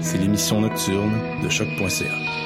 c'est l'émission nocturne de choc.ca.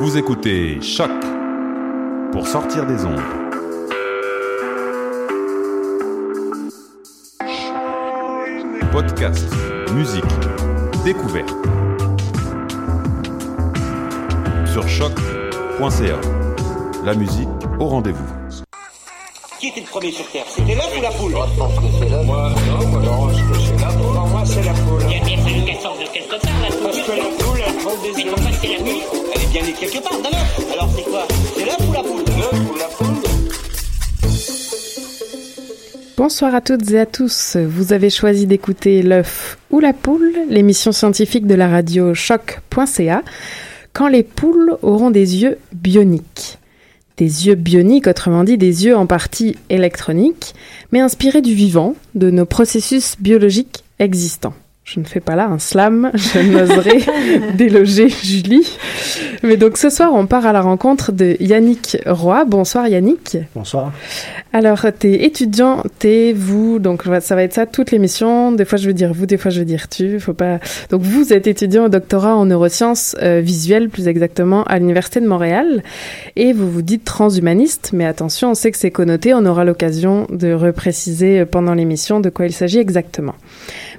Vous écoutez Choc pour sortir des ondes. Podcast, musique, découverte. Sur choc.ca. La musique au rendez-vous. Qui était le premier sur Terre? C'était l'œuf ou la poule? Moi, je pense que c'est l'œuf. Moi, non, moi, je pense que c'est l'œuf. Pour moi, c'est la poule. Il a bien fallu qu'elle sorte de quelque part, la poule. Mais œufs. pourquoi c'est la nuit Elle est bien née quelque part, d'un œuf. Alors c'est quoi? C'est l'œuf ou la poule? L'œuf ou la poule Bonsoir à toutes et à tous. Vous avez choisi d'écouter l'œuf ou la poule, l'émission scientifique de la radio choc.ca, quand les poules auront des yeux bioniques. Des yeux bioniques, autrement dit des yeux en partie électroniques, mais inspirés du vivant, de nos processus biologiques existants. Je ne fais pas là un slam, je n'oserais déloger Julie. Mais donc ce soir, on part à la rencontre de Yannick Roy. Bonsoir Yannick. Bonsoir. Alors, t'es étudiant, t'es vous, donc ça va être ça toute l'émission. Des fois, je veux dire vous, des fois, je veux dire tu. Faut pas. Donc, vous êtes étudiant au doctorat en neurosciences euh, visuelles, plus exactement, à l'université de Montréal, et vous vous dites transhumaniste. Mais attention, on sait que c'est connoté. On aura l'occasion de repréciser pendant l'émission de quoi il s'agit exactement.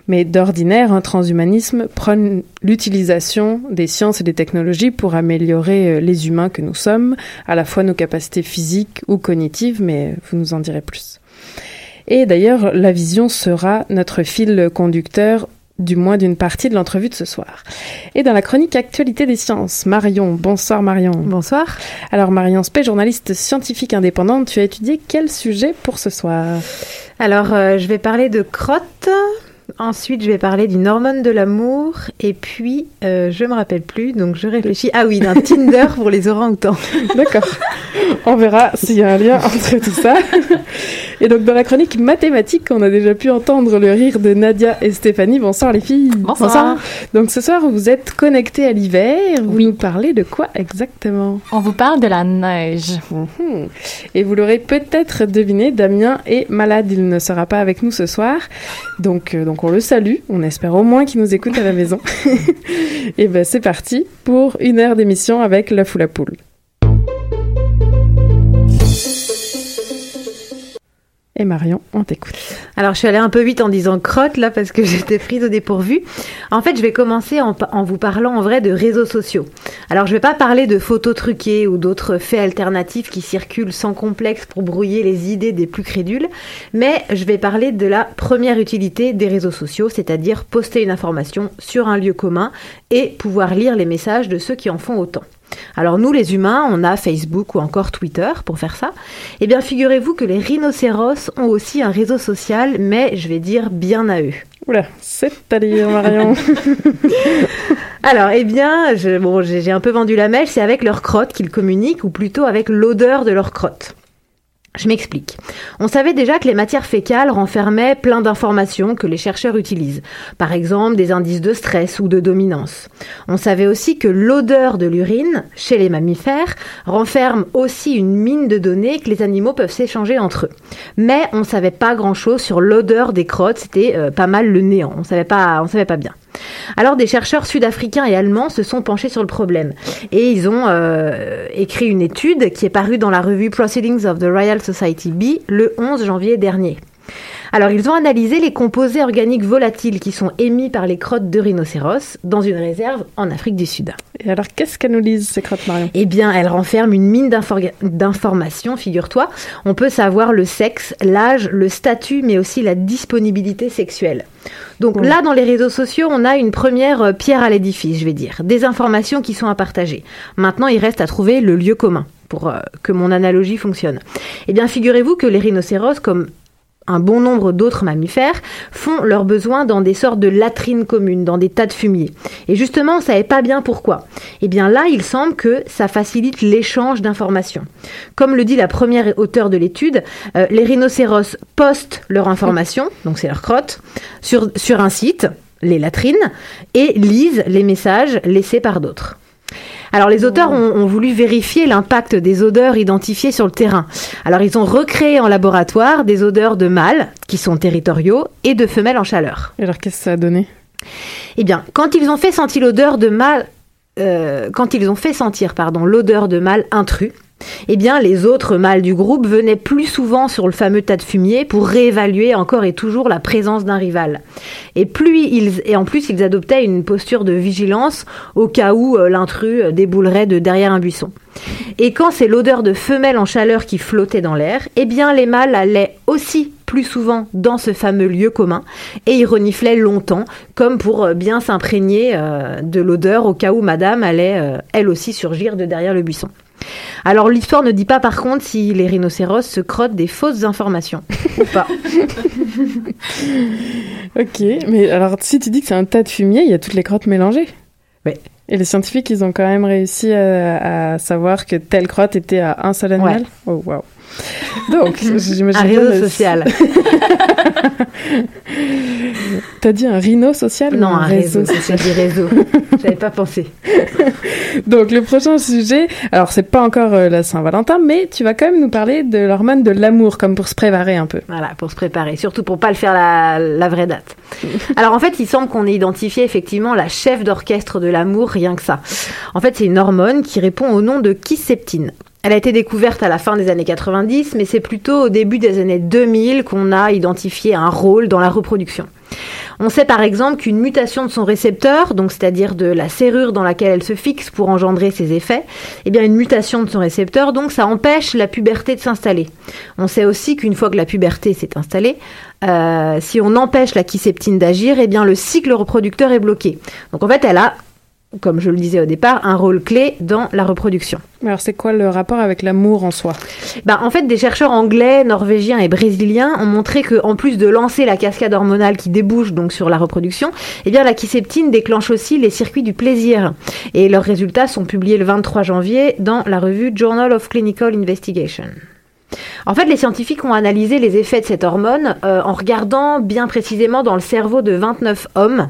Mais d'ordinaire, un transhumanisme prône l'utilisation des sciences et des technologies pour améliorer euh, les humains que nous sommes, à la fois nos capacités physiques ou cognitives, mais vous nous en direz plus. Et d'ailleurs, la vision sera notre fil conducteur du moins d'une partie de l'entrevue de ce soir. Et dans la chronique Actualité des sciences, Marion. Bonsoir Marion. Bonsoir. Alors Marion Spey, journaliste scientifique indépendante, tu as étudié quel sujet pour ce soir? Alors, euh, je vais parler de crottes. Ensuite, je vais parler d'une hormone de l'amour. Et puis, euh, je me rappelle plus, donc je réfléchis. Ah oui, d'un Tinder pour les orang-outans. D'accord. On verra s'il y a un lien entre tout ça. Et donc, dans la chronique mathématique, on a déjà pu entendre le rire de Nadia et Stéphanie. Bonsoir les filles. Bonsoir. Donc, ce soir, vous êtes connectés à l'hiver. Vous nous parlez de quoi exactement? On vous parle de la neige. Mhm. Et vous l'aurez peut-être deviné, Damien est malade. Il ne sera pas avec nous ce soir. Donc, euh, donc on le salue. On espère au moins qu'il nous écoute à la maison. et ben, c'est parti pour une heure d'émission avec l'œuf ou la poule. Et Marion, on t'écoute. Alors, je suis allée un peu vite en disant crotte, là, parce que j'étais prise au dépourvu. En fait, je vais commencer en, en vous parlant en vrai de réseaux sociaux. Alors, je vais pas parler de photos truquées ou d'autres faits alternatifs qui circulent sans complexe pour brouiller les idées des plus crédules, mais je vais parler de la première utilité des réseaux sociaux, c'est-à-dire poster une information sur un lieu commun et pouvoir lire les messages de ceux qui en font autant. Alors nous, les humains, on a Facebook ou encore Twitter pour faire ça. Eh bien, figurez-vous que les rhinocéros ont aussi un réseau social, mais je vais dire bien à eux. Oula, c'est-à-dire Marion? Alors, eh bien, bon, j'ai un peu vendu la mèche, c'est avec leur crotte qu'ils communiquent, ou plutôt avec l'odeur de leur crotte. Je m'explique. On savait déjà que les matières fécales renfermaient plein d'informations que les chercheurs utilisent. Par exemple, des indices de stress ou de dominance. On savait aussi que l'odeur de l'urine, chez les mammifères, renferme aussi une mine de données que les animaux peuvent s'échanger entre eux. Mais on savait pas grand chose sur l'odeur des crottes, c'était euh, pas mal le néant. On savait pas, on savait pas bien. Alors des chercheurs sud-africains et allemands se sont penchés sur le problème et ils ont euh, écrit une étude qui est parue dans la revue Proceedings of the Royal Society B le 11 janvier dernier. Alors, ils ont analysé les composés organiques volatiles qui sont émis par les crottes de rhinocéros dans une réserve en Afrique du Sud. Et alors, qu'est-ce qu'elles nous disent, ces crottes, Marion? Eh bien, elles renferment une mine d'informations, figure-toi. On peut savoir le sexe, l'âge, le statut, mais aussi la disponibilité sexuelle. Donc là, dans les réseaux sociaux, on a une première euh, pierre à l'édifice, je vais dire. Des informations qui sont à partager. Maintenant, il reste à trouver le lieu commun pour euh, que mon analogie fonctionne. Eh bien, figurez-vous que les rhinocéros, comme un bon nombre d'autres mammifères font leurs besoins dans des sortes de latrines communes, dans des tas de fumier. Et justement, on ne savait pas bien pourquoi. Et eh bien là, il semble que ça facilite l'échange d'informations. Comme le dit la première auteure de l'étude, euh, les rhinocéros postent leurs informations, donc c'est leur crotte, sur, sur un site, les latrines, et lisent les messages laissés par d'autres. Alors les auteurs ont, voulu vérifier l'impact des odeurs identifiées sur le terrain. Alors ils ont recréé en laboratoire des odeurs de mâles qui sont territoriaux et de femelles en chaleur. Et alors qu'est-ce que ça a donné? Eh bien, quand ils ont fait sentir l'odeur de mâle, euh, quand ils ont fait sentir pardon l'odeur de mâle intrus, eh bien, les autres mâles du groupe venaient plus souvent sur le fameux tas de fumier pour réévaluer encore et toujours la présence d'un rival. Et plus ils, et en plus, ils adoptaient une posture de vigilance au cas où euh, l'intrus euh, déboulerait de derrière un buisson. Et quand c'est l'odeur de femelle en chaleur qui flottait dans l'air, eh bien, les mâles allaient aussi plus souvent dans ce fameux lieu commun et ils reniflaient longtemps comme pour euh, bien s'imprégner de l'odeur au cas où madame allait elle aussi surgir de derrière le buisson. Alors l'histoire ne dit pas par contre si les rhinocéros se crottent des fausses informations ou pas. ok, mais alors si tu dis que c'est un tas de fumier, il y a toutes les crottes mélangées. Oui. Et les scientifiques, ils ont quand même réussi à, savoir que telle crotte était à un seul animal? Oh wow. Donc, j'imagine. Un réseau social. T'as dit un rhino social Non, un, réseau, social. dit réseau. J'avais pas pensé. Donc, le prochain sujet, alors c'est pas encore euh, la Saint-Valentin, mais tu vas quand même nous parler de l'hormone de l'amour, comme pour se préparer un peu. Voilà, pour se préparer, surtout pour pas le faire la, la vraie date. alors, en fait, il semble qu'on ait identifié effectivement la chef d'orchestre de l'amour, rien que ça. En fait, c'est une hormone qui répond au nom de kiseptine. Elle a été découverte à la fin des années 90, mais c'est plutôt au début des années 2000 qu'on a identifié un rôle dans la reproduction. On sait par exemple qu'une mutation de son récepteur, donc c'est-à-dire de la serrure dans laquelle elle se fixe pour engendrer ses effets, eh bien une mutation de son récepteur, donc ça empêche la puberté de s'installer. On sait aussi qu'une fois que la puberté s'est installée, euh, si on empêche la kiseptine d'agir, eh bien le cycle reproducteur est bloqué. Donc en fait, elle comme je le disais au départ, un rôle clé dans la reproduction. Alors c'est quoi le rapport avec l'amour en soi? Ben, En fait, des chercheurs anglais, norvégiens et brésiliens ont montré que en plus de lancer la cascade hormonale qui débouche donc sur la reproduction, eh bien la kiseptine déclenche aussi les circuits du plaisir. Et leurs résultats sont publiés le 23 janvier dans la revue Journal of Clinical Investigation. En fait, les scientifiques ont analysé les effets de cette hormone euh, en regardant bien précisément dans le cerveau de 29 hommes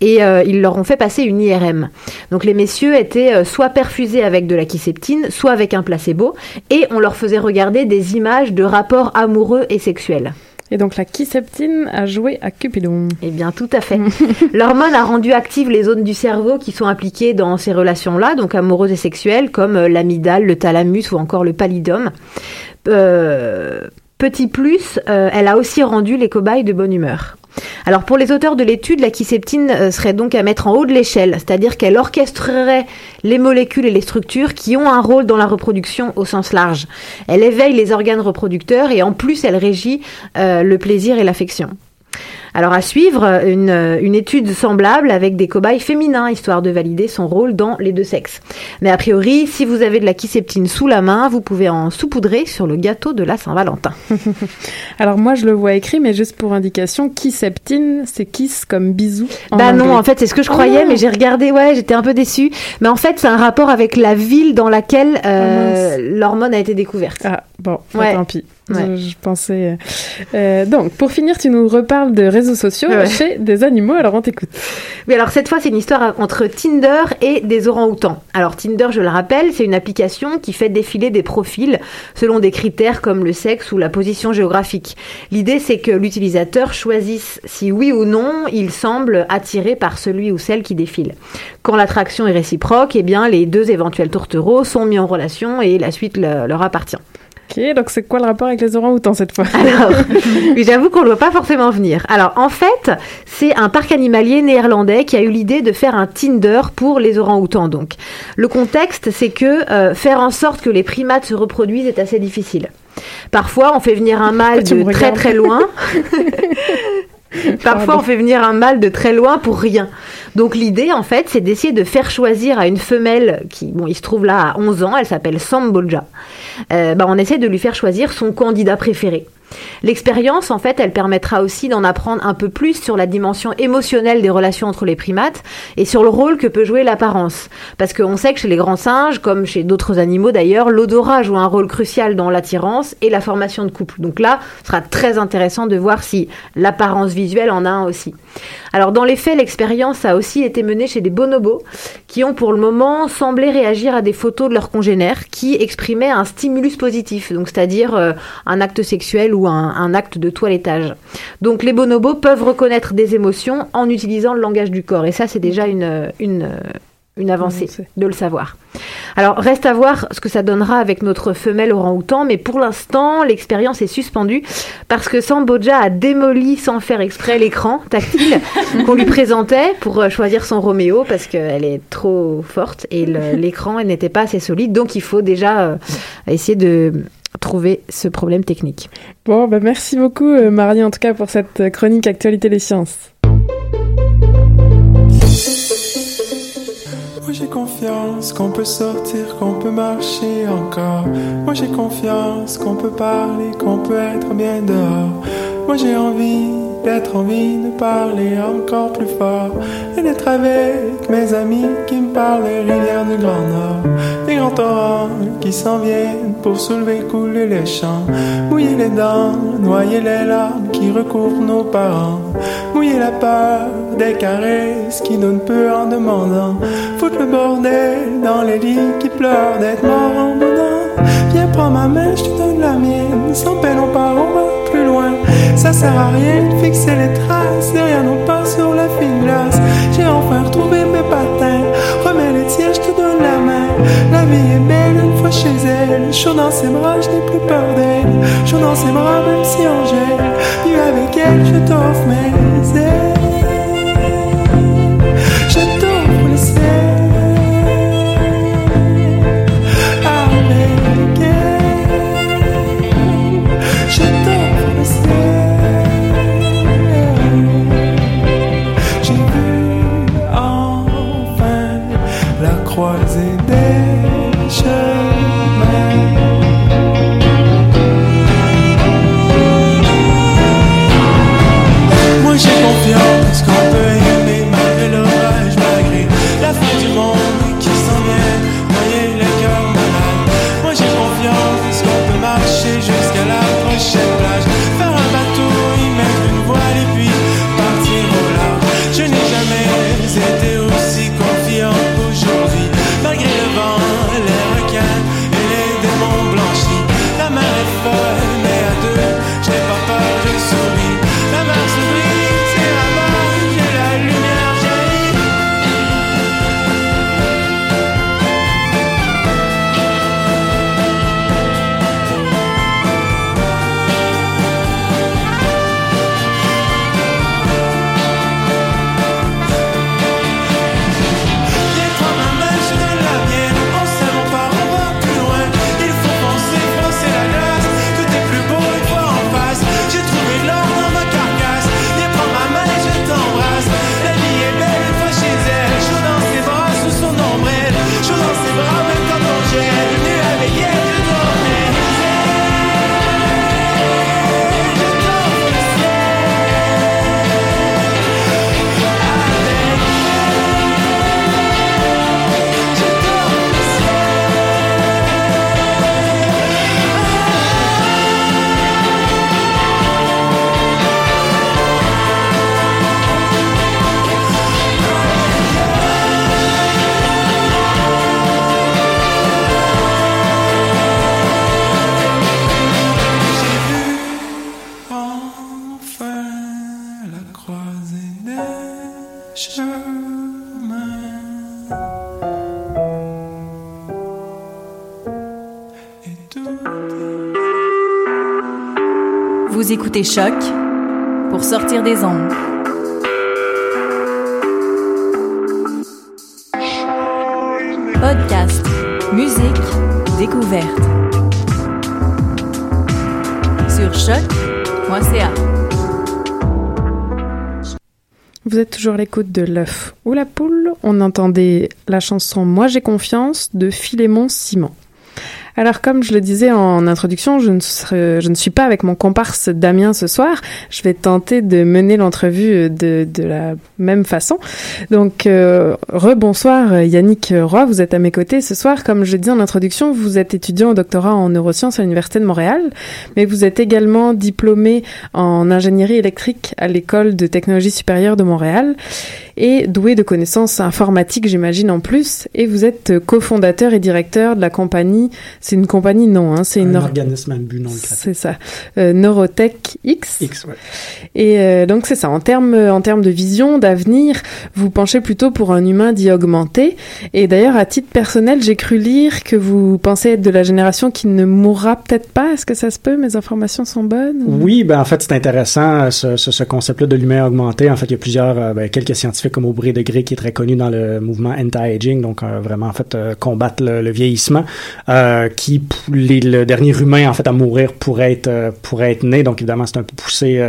et euh, ils leur ont fait passer une IRM. Donc les messieurs étaient euh, soit perfusés avec de la kiseptine, soit avec un placebo et on leur faisait regarder des images de rapports amoureux et sexuels. Et donc la kiseptine a joué à Cupidon. Eh bien, tout à fait. L'hormone a rendu actives les zones du cerveau qui sont impliquées dans ces relations-là, donc amoureuses et sexuelles, comme l'amygdale, le thalamus ou encore le pallidum. Euh, petit plus, euh, elle a aussi rendu les cobayes de bonne humeur. Alors pour les auteurs de l'étude, la kiseptine euh, serait donc à mettre en haut de l'échelle, c'est-à-dire qu'elle orchestrerait les molécules et les structures qui ont un rôle dans la reproduction au sens large. Elle éveille les organes reproducteurs et en plus elle régit le plaisir et l'affection. Alors à suivre, une, étude semblable avec des cobayes féminins, histoire de valider son rôle dans les deux sexes. Mais a priori, si vous avez de la kiseptine sous la main, vous pouvez en saupoudrer sur le gâteau de la Saint-Valentin. Alors moi, je le vois écrit, mais juste pour indication, kiseptine, c'est kiss comme bisou. bah non, en fait, c'est ce que je croyais, oh. mais j'ai regardé, ouais, j'étais un peu déçue. Mais en fait, c'est un rapport avec la ville dans laquelle euh, ah, l'hormone a été découverte. Ah bon, bah, tant pis. Je, je pensais. Euh, donc, pour finir, tu nous reparles de réseaux sociaux Ouais. chez des animaux. Alors, on t'écoute. Oui, alors cette fois, c'est une histoire entre Tinder et des orang-outans. Alors Tinder, je le rappelle, c'est une application qui fait défiler des profils selon des critères comme le sexe ou la position géographique. L'idée, c'est que l'utilisateur choisisse si oui ou non il semble attiré par celui ou celle qui défile. Quand l'attraction est réciproque, eh bien, les deux éventuels tourtereaux sont mis en relation et la suite le- leur appartient. Ok, donc c'est quoi le rapport avec les orang-outans cette fois? Alors, j'avoue qu'on ne voit pas forcément venir. Alors, en fait, c'est un parc animalier néerlandais qui a eu l'idée de faire un Tinder pour les orang-outans. Donc, le contexte, c'est que euh, faire en sorte que les primates se reproduisent est assez difficile. Parfois, on fait venir un mâle de très regardes très loin. Parfois, on fait venir un mâle de très loin pour rien. Donc, l'idée, en fait, c'est d'essayer de faire choisir à une femelle qui, bon, il se trouve là à 11 ans, elle s'appelle Samboja. Euh, bah, on essaie de lui faire choisir son candidat préféré. L'expérience, en fait, elle permettra aussi d'en apprendre un peu plus sur la dimension émotionnelle des relations entre les primates et sur le rôle que peut jouer l'apparence. Parce qu'on sait que chez les grands singes, comme chez d'autres animaux d'ailleurs, l'odorat joue un rôle crucial dans l'attirance et la formation de couple. Donc là, ce sera très intéressant de voir si l'apparence visuelle en a un aussi. Alors dans les faits, l'expérience a aussi été menée chez des bonobos qui ont pour le moment semblé réagir à des photos de leurs congénères qui exprimaient un stimulus positif, donc c'est-à-dire euh, un acte sexuel ou un, acte de toilettage. Donc les bonobos peuvent reconnaître des émotions en utilisant le langage du corps et ça c'est déjà une, une avancée de le savoir. Alors reste à voir ce que ça donnera avec notre femelle orang-outan, mais pour l'instant l'expérience est suspendue parce que Samboja a démoli sans faire exprès l'écran tactile qu'on lui présentait pour euh, choisir son Roméo parce qu'elle est trop forte et l'écran n'était pas assez solide, donc il faut déjà euh, essayer de trouver ce problème technique. Bon, bah merci beaucoup, euh, Marie, en tout cas, pour cette chronique Actualité des sciences. J'ai confiance qu'on peut sortir, qu'on peut marcher encore. Moi j'ai confiance qu'on peut parler, qu'on peut être bien dehors. Moi j'ai envie d'être envie de parler encore plus fort et d'être avec mes amis qui me parlent des rivières du Grand Nord, des grands torrents qui s'en viennent pour soulever, couler les champs, mouiller les dents, noyer les larmes qui recouvrent nos parents, mouiller la peur des caresses qui donnent peu en demandant, foutre le bordel dans les lits qui pleurent d'être morts en boudin. Viens prends ma main, je te donne la mienne, sans peine on part, on va plus loin. Ça sert à rien de fixer les traces derrière nos pas sur la fine glace. J'ai enfin retrouvé mes patins, remets les tiens, je te donne la main. La vie est belle une fois chez elle, chaud dans ses bras, je n'ai plus peur d'elle. Chaud dans ses bras, même si on gèle, avec elle, je t'offre mes ailes. Écoutez Choc pour sortir des ondes. Podcast, musique, découverte. Sur choc.ca. Vous êtes toujours à l'écoute de l'œuf ou la poule. On entendait la chanson Moi j'ai confiance de Philémon Simon. Alors, comme je le disais en introduction, je ne, suis pas avec mon comparse Damien ce soir. Je vais tenter de mener l'entrevue de, la même façon. Donc, euh, rebonsoir Yannick Roy, vous êtes à mes côtés ce soir. Comme je dis en introduction, vous êtes étudiant au doctorat en neurosciences à l'Université de Montréal, mais vous êtes également diplômé en ingénierie électrique à l'École de technologie supérieure de Montréal et doué de connaissances informatiques, j'imagine, en plus. Et vous êtes cofondateur et directeur de la compagnie, c'est une compagnie, non, hein, c'est un une... organisme à but non. C'est ça, euh, Neurotech X. X, ouais. Et euh, donc c'est ça, en termes en termes de vision, d'avenir, vous penchez plutôt pour un humain dit augmenté. Et d'ailleurs, à titre personnel, j'ai cru lire que vous pensez être de la génération qui ne mourra peut-être pas. Est-ce que ça se peut? Mes informations sont bonnes? Oui, ben en fait, c'est intéressant, ce, ce, ce concept-là de l'humain augmenté. En fait, il y a plusieurs, ben, quelques scientifiques comme Aubrey de Grey qui est très connu dans le mouvement anti-aging, donc euh, vraiment en fait euh, combattre le, le vieillissement, euh, qui les, le dernier humain en fait à mourir pourrait être pourrait être né. Donc évidemment c'est un peu poussé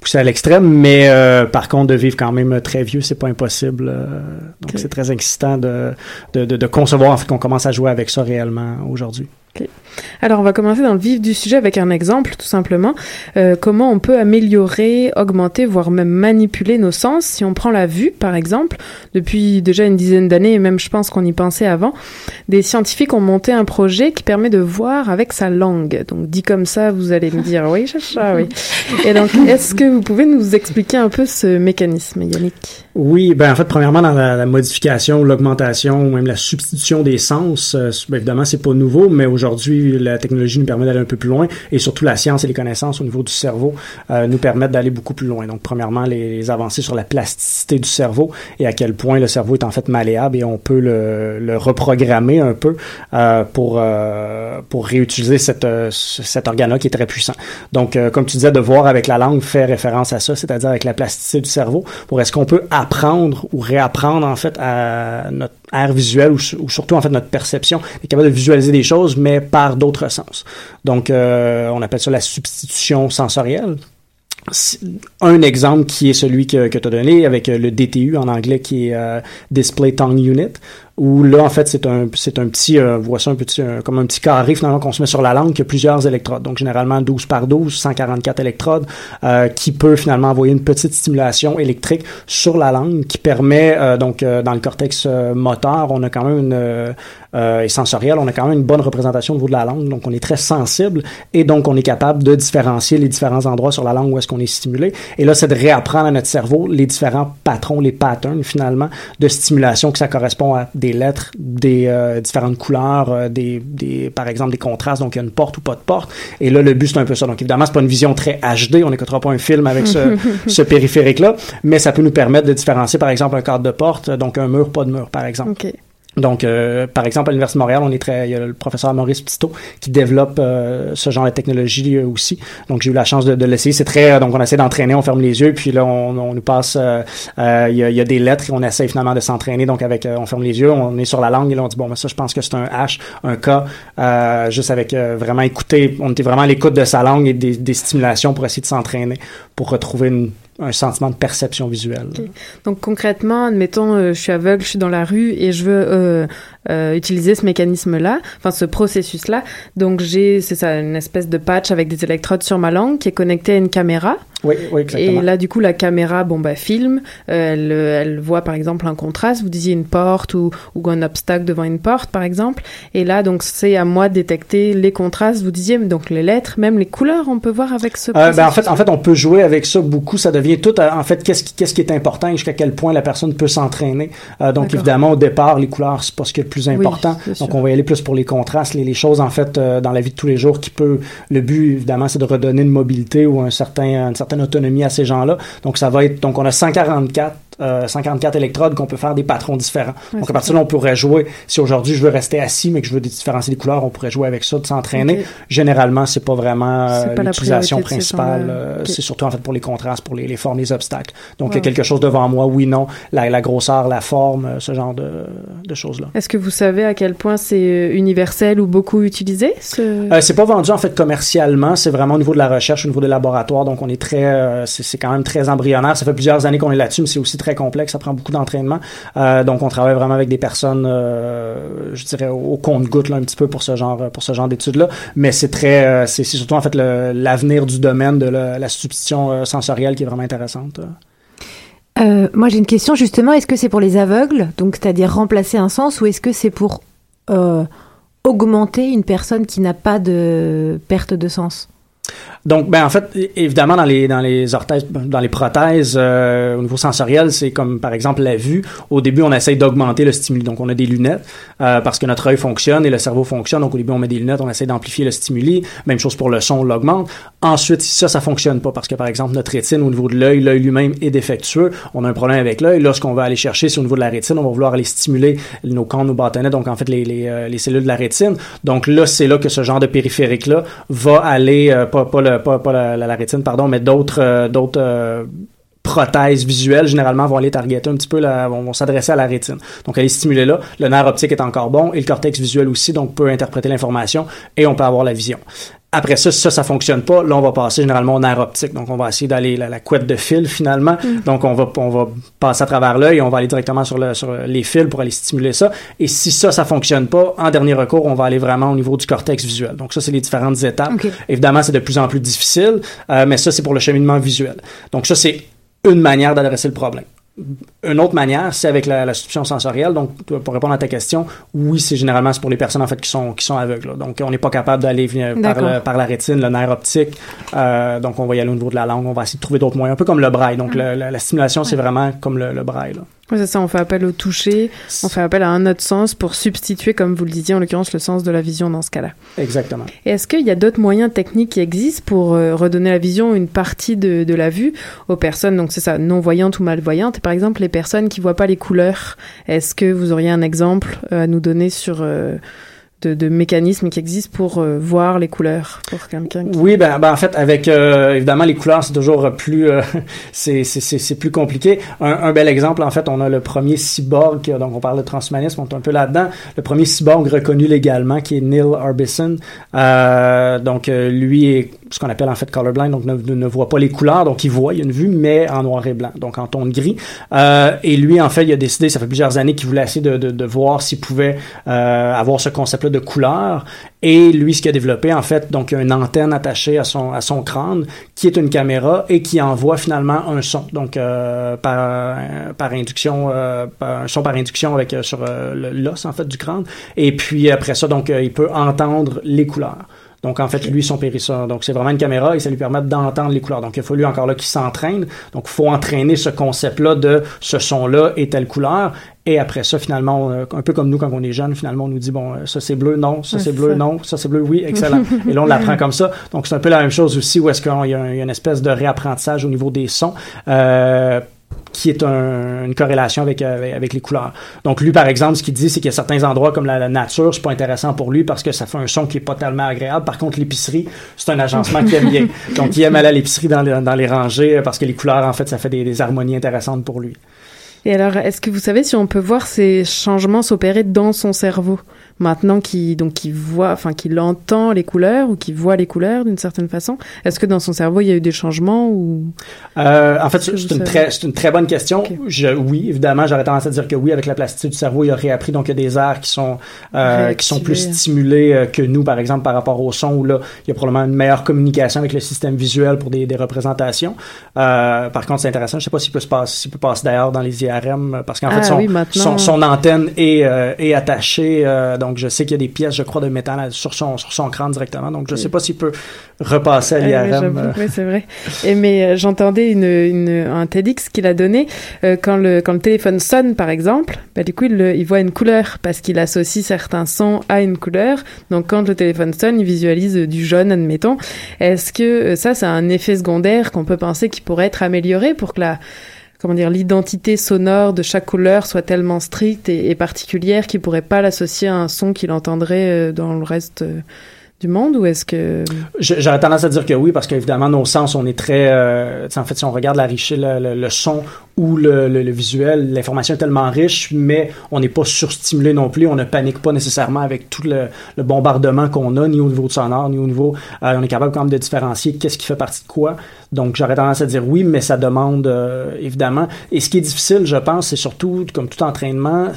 poussé à l'extrême, mais par contre de vivre quand même très vieux c'est pas impossible. donc okay. c'est très excitant de, de, de, de concevoir en fait qu'on commence à jouer avec ça réellement aujourd'hui. Okay. Alors, on va commencer dans le vif du sujet avec un exemple, tout simplement. Euh, comment on peut améliorer, augmenter, voire même manipuler nos sens? Si on prend la vue, par exemple. Depuis déjà une dizaine d'années, et même je pense qu'on y pensait avant, des scientifiques ont monté un projet qui permet de voir avec sa langue. Donc, dit comme ça, vous allez me dire, oui, chacha, oui. Et donc, est-ce que vous pouvez nous expliquer un peu ce mécanisme, Yannick? Oui, ben en fait, premièrement, dans la, modification, l'augmentation, ou même la substitution des sens, euh, évidemment, c'est pas nouveau, mais aujourd'hui, la technologie nous permet d'aller un peu plus loin, et surtout la science et les connaissances au niveau du cerveau euh, nous permettent d'aller beaucoup plus loin. Donc, premièrement, les, avancées sur la plasticité du cerveau et à quel point le cerveau est en fait malléable et on peut le, le reprogrammer un peu euh, pour pour réutiliser cette, cet organe-là qui est très puissant. Donc, comme tu disais, de voir avec la langue fait référence à ça, c'est-à-dire avec la plasticité du cerveau, pour est-ce qu'on peut apprendre ou réapprendre en fait à notre air visuel ou, ou, surtout en fait notre perception. Est capable de visualiser des choses mais par d'autres sens. Donc euh, on appelle ça la substitution sensorielle. Un exemple qui est celui que, que tu as donné avec le DTU en anglais qui est euh, Display Tongue Unit où là en fait c'est un c'est un petit euh, voici un petit euh, comme un petit carré finalement qu'on se met sur la langue qui a plusieurs électrodes. Donc généralement 12 par 12 144 électrodes euh, qui peut finalement envoyer une petite stimulation électrique sur la langue qui permet euh, donc euh, dans le cortex moteur on a quand même une et sensoriel on a quand même une bonne représentation au niveau de la langue. Donc on est très sensible et donc on est capable de différencier les différents endroits sur la langue où est-ce qu'on est stimulé. Et là c'est de réapprendre à notre cerveau les différents patrons les patterns finalement de stimulation que ça correspond à lettres, des euh, différentes couleurs, euh, des, des, par exemple des contrastes, donc il y a une porte ou pas de porte. Et là, le but, c'est un peu ça. Donc évidemment, c'est pas une vision très HD, on n'écoutera pas un film avec ce, ce périphérique-là, mais ça peut nous permettre de différencier, par exemple, un cadre de porte, donc un mur, pas de mur, par exemple. Okay. Donc, euh, par exemple, à l'Université de Montréal, on est très, il y a le professeur Maurice Petito qui développe euh, ce genre de technologie aussi. Donc, j'ai eu la chance de, de l'essayer. C'est très, donc on essaie d'entraîner, on ferme les yeux, puis là, on, on nous passe, euh, il, y a, il, y a, des lettres et on essaie finalement de s'entraîner. Donc, avec, on ferme les yeux, on est sur la langue et là, on dit bon, mais ça, je pense que c'est un H, un K, juste avec vraiment écouter, on était vraiment à l'écoute de sa langue et des, des stimulations pour essayer de s'entraîner pour retrouver une un sentiment de perception visuelle. Donc concrètement, admettons, euh, je suis aveugle, je suis dans la rue et je veux euh, euh, utiliser ce mécanisme-là, enfin ce processus-là. Donc j'ai, c'est ça, une espèce de patch avec des électrodes sur ma langue qui est connectée à une caméra. Oui, oui, exactement. Et là, du coup, la caméra, bon, bah, filme, elle, elle voit par exemple un contraste. Vous disiez une porte ou, ou un obstacle devant une porte, par exemple. Et là, donc, c'est à moi de détecter les contrastes. Vous disiez donc les lettres, même les couleurs, on peut voir avec ce. Euh, ben, en fait, en fait, on peut jouer avec ça beaucoup. Ça devient tout. En fait, qu'est-ce qui, qu'est-ce qui est important et jusqu'à quel point la personne peut s'entraîner. Euh, donc, évidemment, au départ, les couleurs, c'est pas ce qui est le plus important. Oui, donc, on va y aller plus pour les contrastes, les, les choses en fait euh, dans la vie de tous les jours qui peut. Le but, évidemment, c'est de redonner une mobilité ou un certain, une certaine autonomie à ces gens là Donc ça va être donc on a 144 euh, 144 électrodes qu'on peut faire des patrons différents. Ouais, Donc à partir de là, on pourrait jouer. Si aujourd'hui je veux rester assis, mais que je veux différencier les couleurs, on pourrait jouer avec ça, de s'entraîner. Ok. Généralement, c'est pas vraiment euh, l'utilisation principale. euh. C'est surtout en fait pour les contrastes, pour les, les formes, les obstacles. Donc il y a quelque chose devant moi, oui, non, la, la grosseur, la forme, euh, ce genre de, de choses-là. Est-ce que vous savez à quel point c'est universel ou beaucoup utilisé ce... C'est pas vendu en fait commercialement, c'est vraiment au niveau de la recherche, au niveau des laboratoires, donc on est très, c'est c'est quand même très embryonnaire. Ça fait plusieurs années qu'on est là-dessus, mais c'est aussi très complexe, ça prend beaucoup d'entraînement. Euh, donc on travaille vraiment avec des personnes, euh, je dirais au compte-goutte là un petit peu pour ce genre, pour ce genre d'études-là, mais c'est très, euh, c'est surtout en fait l'avenir du domaine de la, la substitution euh, sensorielle qui est vraiment intéressante. Euh, moi, j'ai une question justement. Est-ce que c'est pour les aveugles, donc c'est-à-dire remplacer un sens, ou est-ce que c'est pour euh, augmenter une personne qui n'a pas de perte de sens? Donc, ben en fait, évidemment, dans les dans les orthèses, dans les prothèses, euh, au niveau sensoriel, c'est comme par exemple la vue. Au début, on essaye d'augmenter le stimuli. Donc, on a des lunettes euh, parce que notre œil fonctionne et le cerveau fonctionne. Donc, au début, on met des lunettes, on essaie d'amplifier le stimuli. Même chose pour le son, on l'augmente. Ensuite, si ça, ça fonctionne pas parce que par exemple notre rétine au niveau de l'œil, l'œil lui-même est défectueux. On a un problème avec l'œil. Là, ce qu'on va aller chercher, c'est au niveau de la rétine. On va vouloir aller stimuler nos cônes, nos bâtonnets. Donc, en fait, les les, euh, les cellules de la rétine. Donc là, c'est là que ce genre de périphérique là va aller euh, pas le pas, pas la, rétine pardon, mais d'autres euh, euh, prothèses visuelles généralement vont aller targeter un petit peu vont, vont s'adresser à la rétine. Donc aller stimuler là, le nerf optique est encore bon et le cortex visuel aussi donc peut interpréter l'information et on peut avoir la vision. Après ça, si ça, ça fonctionne pas, là, on va passer généralement au nerf optique. Donc, on va essayer d'aller la, la couette de fil, finalement. Donc, on va, on va passer à travers l'œil et on va aller directement sur, le, sur les fils pour aller stimuler ça. Et si ça, ça fonctionne pas, en dernier recours, on va aller vraiment au niveau du cortex visuel. Donc, ça, c'est les différentes étapes. Évidemment, c'est de plus en plus difficile, euh, mais ça, c'est pour le cheminement visuel. Donc, ça, c'est une manière d'adresser le problème. Une autre manière, c'est avec la, la substitution sensorielle. Donc, pour répondre à ta question, oui, c'est généralement pour les personnes en fait qui sont qui sont aveugles. là. Donc, on n'est pas capable d'aller par, le- par la rétine, le nerf optique. Euh, donc, on va y aller au niveau de la langue. On va essayer de trouver d'autres moyens, un peu comme le braille. Donc, la, la stimulation, c'est vraiment comme le, le braille. Là. Ouais, c'est ça, on fait appel au toucher, on fait appel à un autre sens pour substituer, comme vous le disiez, en l'occurrence, le sens de la vision dans ce cas-là. Exactement. Et est-ce qu'il y a d'autres moyens techniques qui existent pour euh, redonner la vision une partie de, de la vue aux personnes, donc c'est ça, non-voyantes ou malvoyantes, et par exemple les personnes qui voient pas les couleurs Est-ce que vous auriez un exemple euh, à nous donner sur euh, de, mécanismes qui existent pour euh, voir les couleurs pour quelqu'un. Oui, ben, ben en fait, avec euh, évidemment les couleurs, c'est toujours plus euh, c'est c'est- plus compliqué. Un, un bel exemple, en fait, on a le premier cyborg, donc on parle de transhumanisme, on est un peu là-dedans. Le premier cyborg reconnu légalement, qui est Neil Arbison. Donc lui est ce qu'on appelle en fait colorblind, donc ne, ne, voit pas les couleurs, donc il voit, il y a une vue, mais en noir et blanc, donc en ton gris. Euh, et lui, en fait, il a décidé, ça fait plusieurs années qu'il voulait essayer de, de, de voir s'il pouvait euh, avoir ce concept-là de couleur. Et lui, ce qu'il a développé, en fait, donc une antenne attachée à son, crâne, qui est une caméra et qui envoie finalement un son, donc euh, par, induction, un son par induction avec sur l'os en fait du crâne. Et puis après ça, donc il peut entendre les couleurs. Donc, en fait, lui, son périsseur. Donc, c'est vraiment une caméra et ça lui permet d'entendre les couleurs. Donc, il a fallu encore là qu'il s'entraîne. Donc, il faut entraîner ce concept-là de ce son-là et telle couleur. Et après ça, finalement, on- un peu comme nous quand on est jeune, finalement, on nous dit, bon, euh, ça c'est bleu, non, ça c'est bleu, ça. non, ça c'est bleu, oui, excellent. et là, on l'apprend comme ça. Donc, c'est un peu la même chose aussi où est-ce qu'il y, y a une espèce de réapprentissage au niveau des sons. Euh, qui est un- une corrélation avec, euh, avec, avec les couleurs. Donc lui, par exemple, ce qu'il dit, c'est qu'il y a certains endroits comme la, la nature, c'est pas intéressant pour lui parce que ça fait un son qui est pas tellement agréable. Par contre, l'épicerie, c'est un agencement qu'il aime bien. Donc il aime aller à l'épicerie dans les, dans les rangées parce que les couleurs, en fait, ça fait des, des harmonies intéressantes pour lui. Et alors, est-ce que vous savez si on peut voir ces changements s'opérer dans son cerveau? Maintenant qu'il donc qu'il voit, enfin qu'il entend les couleurs ou qu'il voit les couleurs d'une certaine façon Est-ce que dans son cerveau il y a eu des changements ou? Euh, en fait, c'est une, savez? très, c'est une très bonne question. Je, oui, évidemment, j'aurais tendance à dire que oui, avec la plasticité du cerveau, il a réappris. Donc, il y a des aires qui sont, euh, qui sont plus Réactivées. stimulées euh, que nous, par exemple, par rapport au son, où là, il y a probablement une meilleure communication avec le système visuel pour des, des représentations. Euh, par contre, c'est intéressant. Je sais pas s'il peut se passer, s'il peut passer d'ailleurs dans les IRM, parce qu'en Ah fait, son, oui, son, son antenne est, est attachée. Donc, je sais qu'il y a des pièces, je crois, de métal sur son, sur son crâne directement. Donc, je sais pas s'il peut repasser à ouais, l'IRM. euh. ouais, c'est vrai. Et mais euh, j'entendais une, une, un TEDx qu'il a donné euh, quand le quand le téléphone sonne par exemple, bah, du coup il, voit une couleur parce qu'il associe certains sons à une couleur. Donc quand le téléphone sonne, il visualise du jaune, admettons. Est-ce que ça c'est un effet secondaire qu'on peut penser qui pourrait être amélioré pour que la comment dire, l'identité sonore de chaque couleur soit tellement stricte et, particulière qu'il pourrait pas l'associer à un son qu'il entendrait dans le reste du monde ou est-ce que j'aurais tendance à dire que oui parce qu'évidemment nos sens on est très euh, en fait si on regarde la richesse le, le, son ou le, le, visuel l'information est tellement riche mais on n'est pas surstimulé non plus on ne panique pas nécessairement avec tout le, bombardement qu'on a ni au niveau de sonore ni au niveau euh, on est capable quand même de différencier qu'est-ce qui fait partie de quoi donc j'aurais tendance à dire oui mais ça demande euh, évidemment et ce qui est difficile je pense c'est surtout comme tout entraînement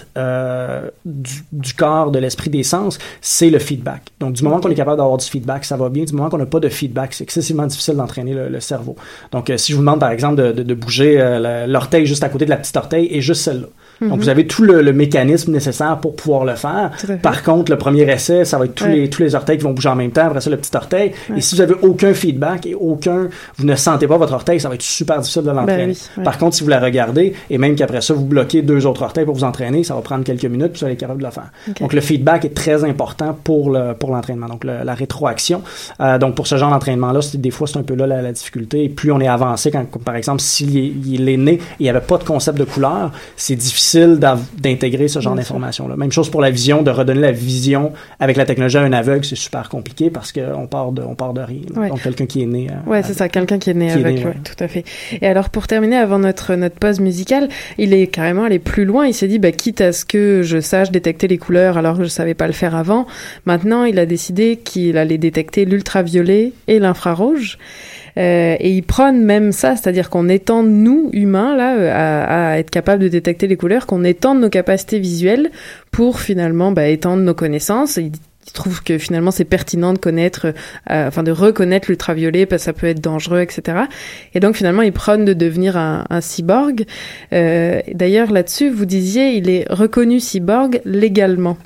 du, du corps de l'esprit des sens c'est le feedback donc du moment qu'on est capable d'avoir du feedback, ça va bien. Du moment qu'on n'a pas de feedback, c'est excessivement difficile d'entraîner le, cerveau. Donc, euh, si je vous demande, par exemple, de, de, bouger euh, juste à côté de la petite orteil et juste celle-là, donc, mhm. vous avez tout le, mécanisme nécessaire pour pouvoir le faire. Par contre, le premier essai, ça va être tous, les, tous les orteils qui vont bouger en même temps, après ça, le petit orteil. Et si vous avez aucun feedback et aucun, vous ne sentez pas votre orteil, ça va être super difficile de l'entraîner. Ben Par contre, si vous la regardez et même qu'après ça, vous bloquez deux autres orteils pour vous entraîner, ça va prendre quelques minutes, puis vous allez être capable de le faire. Donc, le feedback est très important pour le, pour l'entraînement. Donc, la rétroaction. Euh, donc, pour ce genre d'entraînement-là, des fois, c'est un peu là la, difficulté. Et plus on est avancé, quand, par exemple, s'il est, il est né et il n'y avait pas de concept de couleur, c'est difficile d'intégrer ce genre d'informations-là. Même chose pour la vision, de redonner la vision avec la technologie à un aveugle, c'est super compliqué parce qu'on part de, on part de rien. Donc quelqu'un qui est né. Euh, ouais, c'est ça, quelqu'un qui est né avec, tout à fait. Et alors pour terminer, avant notre notre pause musicale, il est carrément allé plus loin. Il s'est dit, bah, quitte à ce que je sache détecter les couleurs alors que je savais pas le faire avant, maintenant il a décidé qu'il allait détecter l'ultraviolet et l'infrarouge. Euh, et ils prônent même ça, c'est-à-dire qu'on étende, nous, humains, là, euh, à, à, être capable de détecter les couleurs, qu'on étende nos capacités visuelles pour finalement bah, étendre nos connaissances. Ils, trouvent que finalement c'est pertinent de connaître, euh, enfin de reconnaître l'ultraviolet parce que ça peut être dangereux, etc. Et donc finalement ils prônent de devenir un, un cyborg. Euh, D'ailleurs là-dessus, vous disiez, il est reconnu cyborg légalement.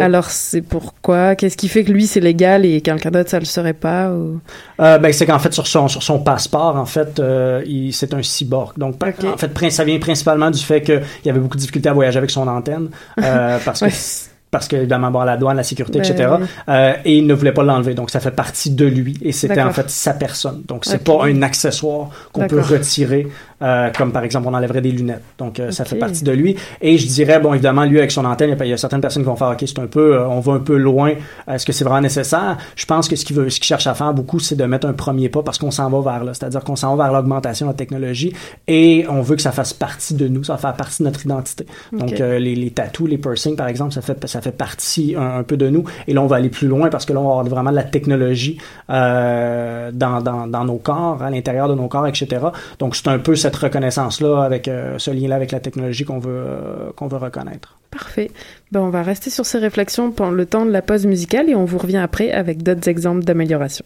Alors, c'est pourquoi? Qu'est-ce qui fait que lui, c'est légal et quelqu'un d'autre, ça le serait pas ou... euh, ben, C'est qu'en fait, sur son, sur son passeport, en fait, euh, c'est un cyborg. Donc, en fait, ça vient principalement du fait qu'il y avait beaucoup de difficultés à voyager avec son antenne. Euh, parce que parce qu'évidemment, bon, la douane, la sécurité, etc. Ben euh, et il ne voulait pas l'enlever. Donc, ça fait partie de lui. Et c'était en fait sa personne. Donc, c'est pas un accessoire qu'on peut retirer, euh, comme par exemple, on enlèverait des lunettes. Donc, euh, ça fait partie de lui. Et je dirais, bon, évidemment, lui, avec son antenne, il y a, certaines personnes qui vont faire, OK, c'est un peu, on va un peu loin. Est-ce que c'est vraiment nécessaire? Je pense que ce qu'il veut, ce qu'il cherche à faire beaucoup, c'est de mettre un premier pas parce qu'on s'en va vers là. C'est-à-dire qu'on s'en va vers l'augmentation de la technologie et on veut que ça fasse partie de nous, ça va faire partie de notre identité. Donc, les, les tattoos, les piercings, par exemple, ça fait, ça fait partie un, peu de nous. Et là, on va aller plus loin parce que là, on va avoir vraiment de la technologie euh, dans, dans, dans, nos corps, à l'intérieur de nos corps, etc. Donc, c'est un peu cette reconnaissance-là, avec euh, ce lien-là avec la technologie qu'on veut, euh, veut reconnaître. Parfait. Ben, on va rester sur ces réflexions pendant le temps de la pause musicale et on vous revient après avec d'autres exemples d'amélioration.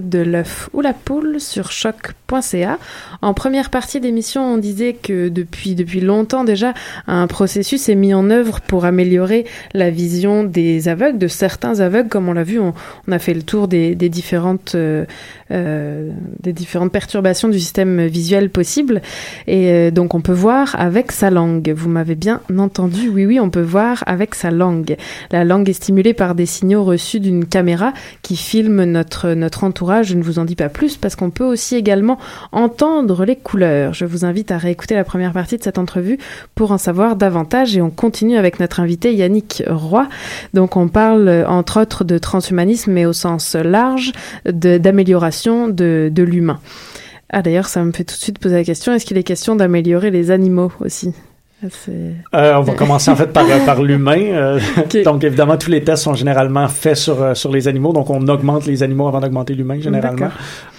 De l'œuf ou la poule sur choc.ca. En première partie d'émission, on disait que depuis, depuis longtemps déjà, un processus est mis en œuvre pour améliorer la vision des aveugles, de certains aveugles, comme on l'a vu, on, on, a fait le tour des, des différentes, euh, euh, des différentes perturbations du système visuel possible. Et euh, donc on peut voir avec sa langue. Vous m'avez bien entendu, oui, oui, on peut voir avec sa langue. La langue est stimulée par des signaux reçus d'une caméra qui filme notre, notre entourage. Je ne vous en dis pas plus parce qu'on peut aussi également entendre les couleurs. Je vous invite à réécouter la première partie de cette entrevue pour en savoir davantage et on continue avec notre invité Yannick Roy. Donc on parle entre autres de transhumanisme mais au sens large, d'amélioration de, de l'humain. Ah d'ailleurs ça me fait tout de suite poser la question, est-ce qu'il est question d'améliorer les animaux aussi? Euh, on va commencer en fait par, par l'humain. Euh, okay. Donc évidemment, tous les tests sont généralement faits sur, euh, sur les animaux. Donc on augmente les animaux avant d'augmenter l'humain généralement.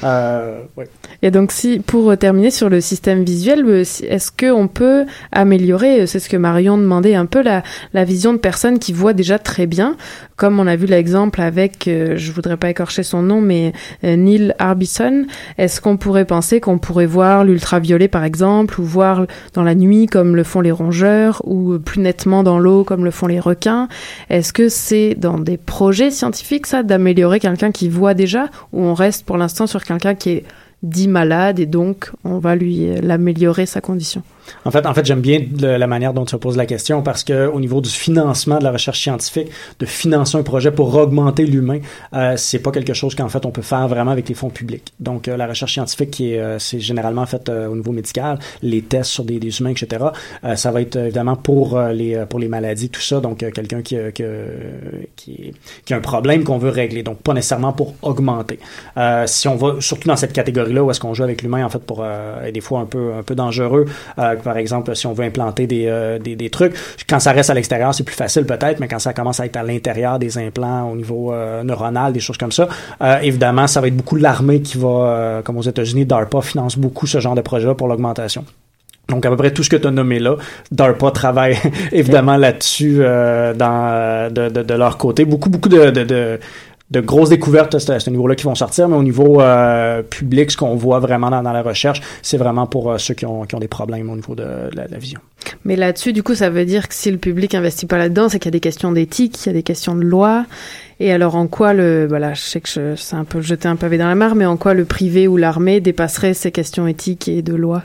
Euh, ouais. Et donc si pour terminer sur le système visuel, est-ce que on peut améliorer, c'est ce que Marion demandait un peu, la, la vision de personnes qui voient déjà très bien, comme on a vu l'exemple avec, euh, je voudrais pas écorcher son nom, mais euh, Neil Arbison. Est-ce qu'on pourrait penser qu'on pourrait voir l'ultraviolet par exemple, ou voir dans la nuit comme le font les rongeurs ou plus nettement dans l'eau comme le font les requins? Est-ce que c'est dans des projets scientifiques ça d'améliorer quelqu'un qui voit déjà ou on reste pour l'instant sur quelqu'un qui est dit malade et donc on va lui l'améliorer sa condition en fait, en fait, j'aime bien la manière dont tu poses la question parce que au niveau du financement de la recherche scientifique, de financer un projet pour augmenter l'humain, euh, c'est pas quelque chose qu'en fait on peut faire vraiment avec les fonds publics. Donc euh, la recherche scientifique qui est, euh, c'est généralement faite euh, au niveau médical, les tests sur des, des humains, etc. Euh, ça va être évidemment pour les pour les maladies, tout ça. Donc quelqu'un qui, qui, qui, qui a un problème qu'on veut régler. Donc pas nécessairement pour augmenter. si on va surtout dans cette catégorie-là où est-ce qu'on joue avec l'humain en fait pour des fois un peu un peu dangereux par exemple, si on veut implanter des, euh, des, des, trucs. Quand ça reste à l'extérieur, c'est plus facile peut-être, mais quand ça commence à être à l'intérieur des implants au niveau euh, neuronal, des choses comme ça, euh, évidemment, ça va être beaucoup l'armée qui va, comme aux États-Unis, DARPA finance beaucoup ce genre de projet pour l'augmentation. Donc à peu près tout ce que tu as nommé là, DARPA travaille évidemment là-dessus dans de, de, leur côté. Beaucoup beaucoup de grosses découvertes à ce, niveau-là qui vont sortir, mais au niveau euh, public, ce qu'on voit vraiment dans, la recherche, c'est vraiment pour euh, ceux qui ont, qui ont des problèmes au niveau de, de, la, de la, vision. Mais là-dessus, du coup, ça veut dire que si le public investit pas là-dedans, c'est qu'il y a des questions d'éthique, il y a des questions de loi. Et alors, en quoi le, voilà, je sais que je, c'est un peu jeter un pavé dans la mare, mais en quoi le privé ou l'armée dépasserait ces questions éthiques et de loi?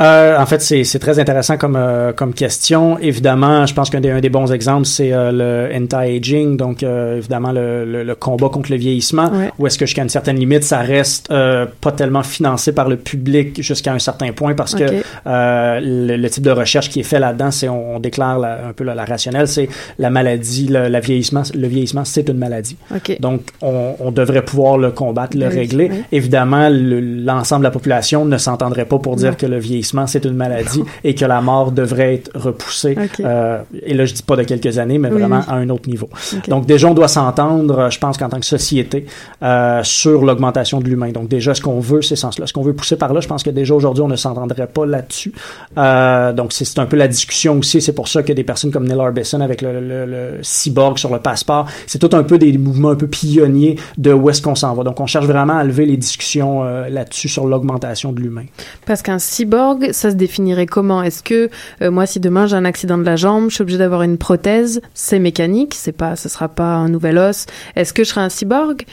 Euh, en fait, c'est très intéressant comme, euh, comme question. Évidemment, je pense qu'un des, des, bons exemples, c'est euh, le anti-aging, donc évidemment le, le, le, combat contre le vieillissement, ouais. où est-ce que jusqu'à une certaine limite, ça reste pas tellement financé par le public jusqu'à un certain point, parce okay. que le, le, type de recherche qui est fait là-dedans, c'est on, on, déclare la, un peu la, la rationnelle, c'est la maladie, le, la vieillissement, le vieillissement, c'est une maladie. Okay. Donc, on, on, devrait pouvoir le combattre, le oui, régler. Oui. Évidemment, l'ensemble de la population ne s'entendrait pas pour dire que le vieillissement c'est une maladie et que la mort devrait être repoussée. Okay. Euh, et là, je dis pas de quelques années, mais oui, vraiment oui. à un autre niveau. Okay. Donc déjà, on doit s'entendre, je pense qu'en tant que société, euh, sur l'augmentation de l'humain. Donc déjà, ce qu'on veut, c'est sens-là. Ce qu'on veut pousser par là, je pense que déjà aujourd'hui, on ne s'entendrait pas là-dessus. Euh, donc c'est un peu la discussion aussi. C'est pour ça que des personnes comme Neil Arbison avec le, le, le cyborg sur le passeport, c'est tout un peu des mouvements un peu pionniers de où est-ce qu'on s'en va. Donc on cherche vraiment à lever les discussions euh, là-dessus sur l'augmentation de l'humain. Parce qu'un cyborg, ça se définirait comment? Est-ce que euh, moi, si demain j'ai un accident de la jambe, je suis obligé d'avoir une prothèse? C'est mécanique, c'est pas, ce sera pas un nouvel os. Est-ce que je serai un cyborg?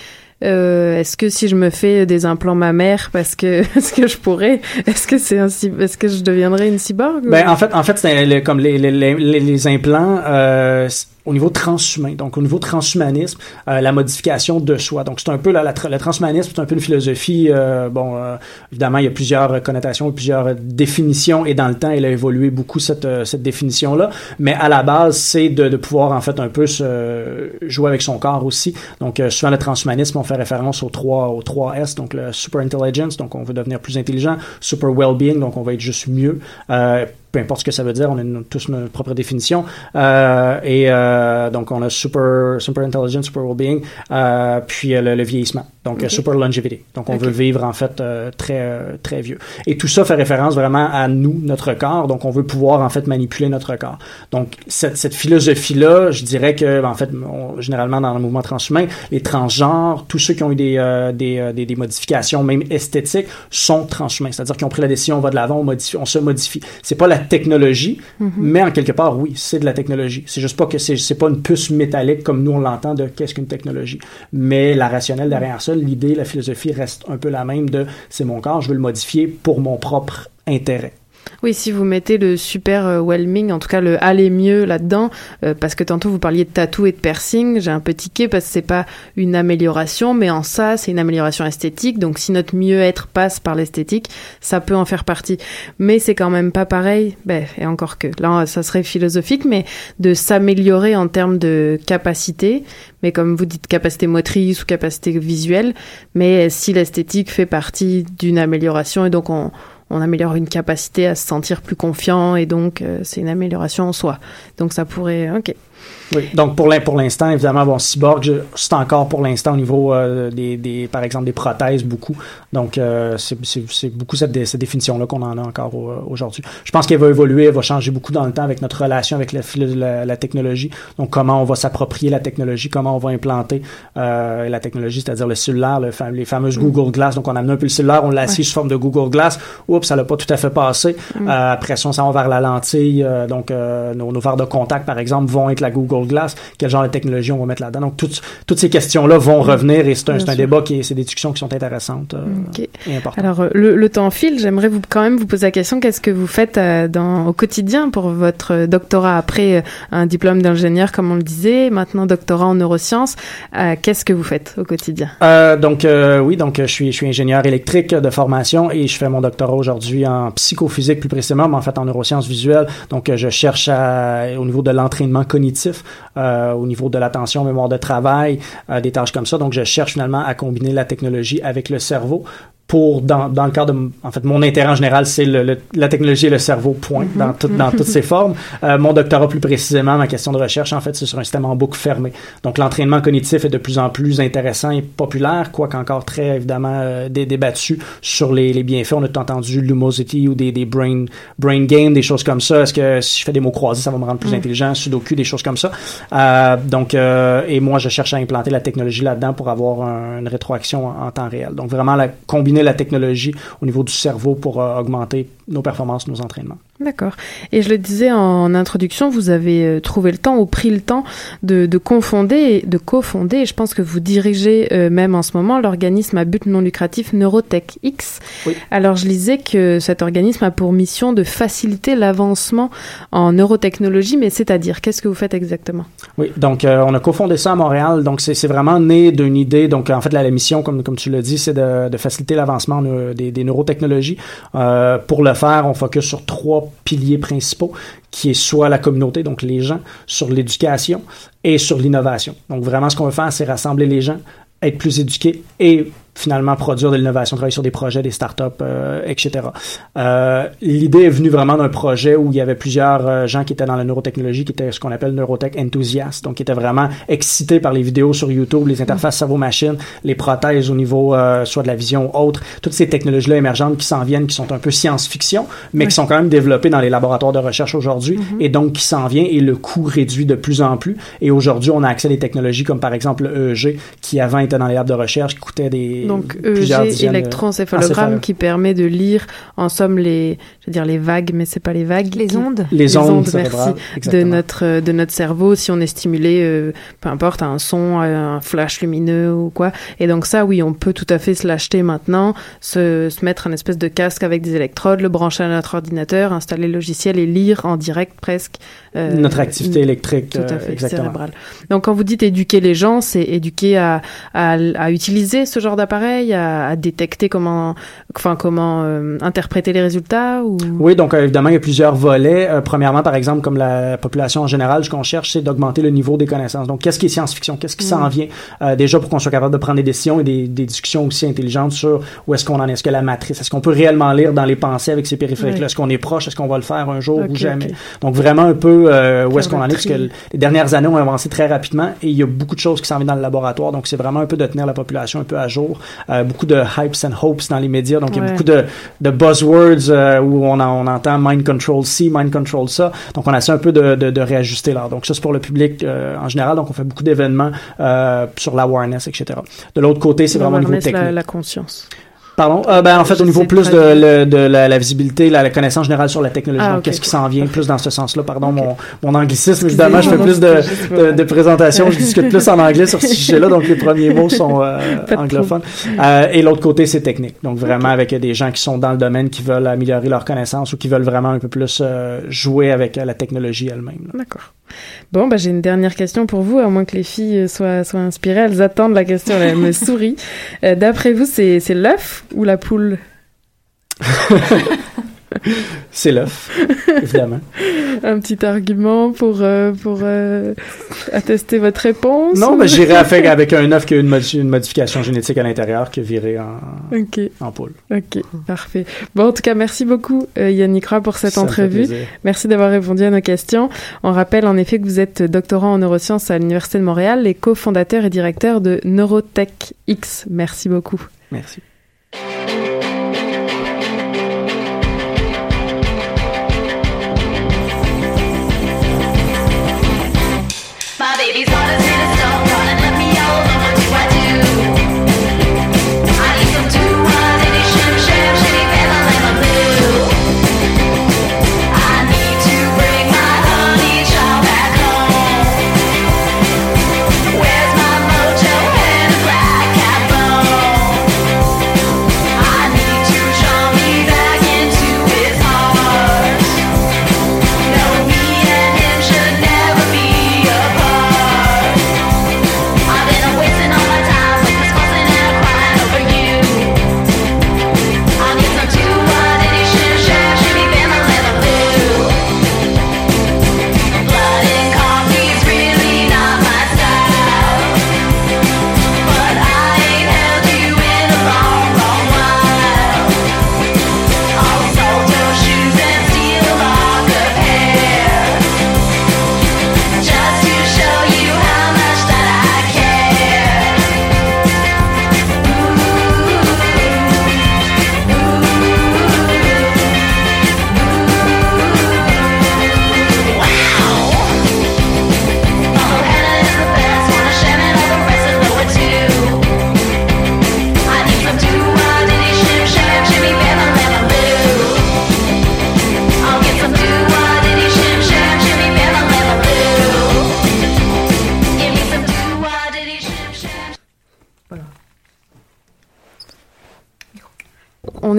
Euh, est-ce que si je me fais des implants mammaires parce que est-ce que je pourrais est-ce que c'est est-ce que je deviendrai une cyborg ben en fait en fait c'est comme les, les, les, les implants euh, au niveau transhumain, donc au niveau transhumanisme, euh, la modification de soi. Donc c'est un peu la, la, le transhumanisme, c'est un peu une philosophie. Euh, bon, euh, évidemment, il y a plusieurs connotations, plusieurs définitions, et dans le temps, elle a évolué beaucoup cette cette définition là. Mais à la base, c'est de, de, pouvoir en fait un peu se jouer avec son corps aussi. Donc souvent le transhumanisme, on fait référence aux trois aux trois S, donc le super intelligence, donc on veut devenir plus intelligent, super well-being, donc on va être juste mieux peu importe ce que ça veut dire, on a une- tous notre propre définition. Euh, et euh, donc, on a super, super intelligence, super well-being, euh, puis le, le vieillissement. Donc, super longevity. Donc, on veut vivre, en fait, très, très vieux. Et tout ça fait référence vraiment à nous, notre corps. Donc, on veut pouvoir, en fait, manipuler notre corps. Donc, cette, cette philosophie-là, je dirais que, en fait, on- généralement, dans le mouvement transhumain, les transgenres, tous ceux qui ont eu des, des, des, des modifications, même esthétiques, sont transhumains. C'est-à-dire qu'ils ont pris la décision, on va de l'avant, on, modifie, on se modifie. C'est pas la technologie, Mhm. mais en quelque part, oui, c'est de la technologie. C'est juste pas que c'est pas une puce métallique comme nous on l'entend de qu'est-ce qu'une technologie. Mais la rationnelle derrière ça, l'idée, la philosophie reste un peu la même de c'est mon corps, je veux le modifier pour mon propre intérêt. Oui, si vous mettez le super euh, en tout cas le aller mieux là-dedans, euh, parce que tantôt vous parliez de tatou et de piercing, j'ai un peu tiqué parce que c'est pas une amélioration, mais en ça, c'est une amélioration esthétique. Donc si notre mieux-être passe par l'esthétique, ça peut en faire partie. Mais c'est quand même pas pareil, ben, et encore que, là, ça serait philosophique, mais de s'améliorer en termes de capacité, mais comme vous dites, capacité motrice ou capacité visuelle, mais si l'esthétique fait partie d'une amélioration et donc on on améliore une capacité à se sentir plus confiant et donc euh, c'est une amélioration en soi. Donc ça pourrait, ok. Oui. Donc pour l'in- pour l'instant, évidemment, bon, cyborg, c'est encore pour l'instant au niveau euh, des, des, par exemple, des prothèses beaucoup. Donc euh, c'est beaucoup cette, dé- cette définition-là qu'on en a encore au- euh, aujourd'hui. Je pense qu'elle va évoluer, elle va changer beaucoup dans le temps avec notre relation avec la, la, la technologie. Donc comment on va s'approprier la technologie, comment on va implanter euh, la technologie, c'est-à-dire le cellulaire, le les fameuses Google Glass. Donc on a amené un peu le cellulaire, on l'a assis Ouais. sous forme de Google Glass. Oups, ça l'a pas tout à fait passé. Mm. Euh, après ça, on s'en va vers la lentille. euh, donc, euh, nos, nos verres de contact, par exemple, vont être la Google Glass. Quel genre de technologie on va mettre là-dedans? Donc, toutes, toutes ces questions-là vont revenir et c'est un, un débat qui est, c'est des discussions qui sont intéressantes euh, et importantes. Alors euh, le, le temps file, j'aimerais vous quand même vous poser la question qu'est-ce que vous faites euh, dans au quotidien pour votre doctorat après un diplôme d'ingénieur comme on le disait, maintenant doctorat en neurosciences, euh, qu'est-ce que vous faites au quotidien? Euh, donc euh, oui, donc je suis je suis ingénieur électrique de formation et je fais mon doctorat aujourd'hui en psychophysique plus précisément, mais en fait en neurosciences visuelles. Donc je cherche à, au niveau de l'entraînement cognitif, euh, au niveau de l'attention, mémoire de travail, euh, des tâches comme ça. Donc je cherche finalement à combiner la technologie avec le cerveau pour dans, dans le cadre de en fait mon intérêt en général c'est le, le- la technologie et le cerveau point Mhm. dans, tout- dans toutes ses formes. Euh, mon doctorat plus précisément ma question de recherche en fait c'est sur un système en boucle fermée donc l'entraînement cognitif est de plus en plus intéressant et populaire quoique encore très évidemment euh, dé- débattu sur les, les bienfaits. On a tout entendu Lumosity ou des, des brain brain games des choses comme ça. Est-ce que si je fais des mots croisés ça va me rendre plus Mhm. intelligent? Sudoku des choses comme ça. Euh, donc euh, et moi je cherche à implanter la technologie là-dedans pour avoir un- une rétroaction en, en temps réel. Donc vraiment la, la technologie au niveau du cerveau pour euh, augmenter nos performances nos entraînements D'accord. Et je le disais en introduction, vous avez euh, trouvé le temps ou pris le temps de, de confonder, de cofonder, et je pense que vous dirigez euh, même en ce moment l'organisme à but non lucratif Neurotech X. Alors je lisais que cet organisme a pour mission de faciliter l'avancement en neurotechnologie, mais c'est-à-dire, qu'est-ce que vous faites exactement? Oui, donc euh, on a cofondé ça à Montréal. Donc c'est vraiment né d'une idée. Donc en fait la, la mission, comme comme tu l'as dit, c'est de, de faciliter l'avancement euh, des, des neurotechnologies. Euh, pour le faire, on focus sur trois piliers principaux, qui est soit la communauté, donc les gens, sur l'éducation et sur l'innovation. Donc vraiment, ce qu'on veut faire, c'est rassembler les gens, être plus éduqués et finalement produire de l'innovation, travailler sur des projets, des startups, euh, etc. Euh, L'idée est venue vraiment d'un projet où il y avait plusieurs euh, gens qui étaient dans la neurotechnologie, qui étaient ce qu'on appelle neurotech enthousiastes, donc qui étaient vraiment excités par les vidéos sur YouTube, les interfaces cerveau-machine, les prothèses au niveau euh, soit de la vision ou autre, toutes ces technologies-là émergentes qui s'en viennent, qui sont un peu science-fiction, mais qui sont quand même développées dans les laboratoires de recherche aujourd'hui, et donc qui s'en vient et le coût réduit de plus en plus. Et aujourd'hui, on a accès à des technologies comme par exemple le EEG, qui avant était dans les labs de recherche, qui coûtait des Donc EEG, électroencéphalogramme, encéphalo- qui permet de lire en somme les, je veux dire les vagues, mais c'est pas les vagues. Les qui- ondes. Les ondes merci, de notre euh, de notre cerveau si on est stimulé, euh, peu importe, à un son, à un flash lumineux ou quoi. Et donc ça, oui, on peut tout à fait se l'acheter maintenant, se, se mettre un espèce de casque avec des électrodes, le brancher à notre ordinateur, installer le logiciel et lire en direct presque. euh, Notre activité électrique, Tout à euh, fait, cérébrale. Donc quand vous dites éduquer les gens, c'est éduquer à, à, à utiliser ce genre d'appareil pareil, à, à détecter comment, enfin comment euh, interpréter les résultats ou? Oui, donc euh, évidemment, il y a plusieurs volets. Euh, premièrement, par exemple, comme la population en général, ce qu'on cherche, c'est d'augmenter le niveau des connaissances. Donc, qu'est-ce qui est science-fiction? Qu'est-ce qui s'en Mm. vient? Déjà, pour qu'on soit capable de prendre des décisions et des, des discussions aussi intelligentes sur où est-ce qu'on en est. Est-ce que la matrice, est-ce qu'on peut réellement lire dans les pensées avec ces périphériques-là? Oui. Est-ce qu'on est proche? Est-ce qu'on va le faire un jour ou jamais? Donc, vraiment un peu où est-ce qu'on en est? Parce que les dernières années ont avancé très rapidement et il y a beaucoup de choses qui s'en viennent dans le laboratoire. Donc, c'est vraiment un peu de tenir la population un peu à jour. Euh, beaucoup de hypes and hopes dans les médias. Donc, il y a beaucoup de, de buzzwords euh, où on, en- on entend mind control ci, mind control ça. Donc, on essaie un peu de, de, de réajuster là. Donc, ça, c'est pour le public euh, en général. Donc, on fait beaucoup d'événements euh, sur l'awareness, etc. De l'autre côté, c'est vraiment au niveau technique. la, la conscience. Pardon? Euh, ben, en fait, au niveau plus de, traduire. le- de la, la visibilité, la, la connaissance générale sur la technologie. Ah, donc, qu'est-ce qui s'en vient plus dans ce sens-là? Pardon, mon, mon anglicisme, évidemment, je fais plus de, présentations, je discute plus en anglais sur ce sujet-là, donc les premiers mots sont euh, anglophones. Euh, et l'autre côté, c'est technique. Donc, vraiment avec des gens qui sont dans le domaine, qui veulent améliorer leurs connaissances ou qui veulent vraiment un peu plus euh, jouer avec la technologie elle-même. D'accord. Bon, bah, j'ai une dernière question pour vous, à moins que les filles euh, soient, inspirées. Elles attendent la question, elles me sourient. Euh, D'après vous, c'est l'œuf ou la poule? C'est l'œuf, évidemment. Un petit argument pour, euh, pour euh, attester votre réponse? Non, mais j'irais avec, avec un œuf qui a une, une modification génétique à l'intérieur virer en, Ok, en poule. ok, parfait. Bon, en tout cas, merci beaucoup euh, Yannick Roy pour cette Ça entrevue. Merci d'avoir répondu à nos questions. On rappelle en effet que vous êtes doctorant en neurosciences à l'Université de Montréal et cofondateur et directeur de Neurotech X. Merci beaucoup. Merci.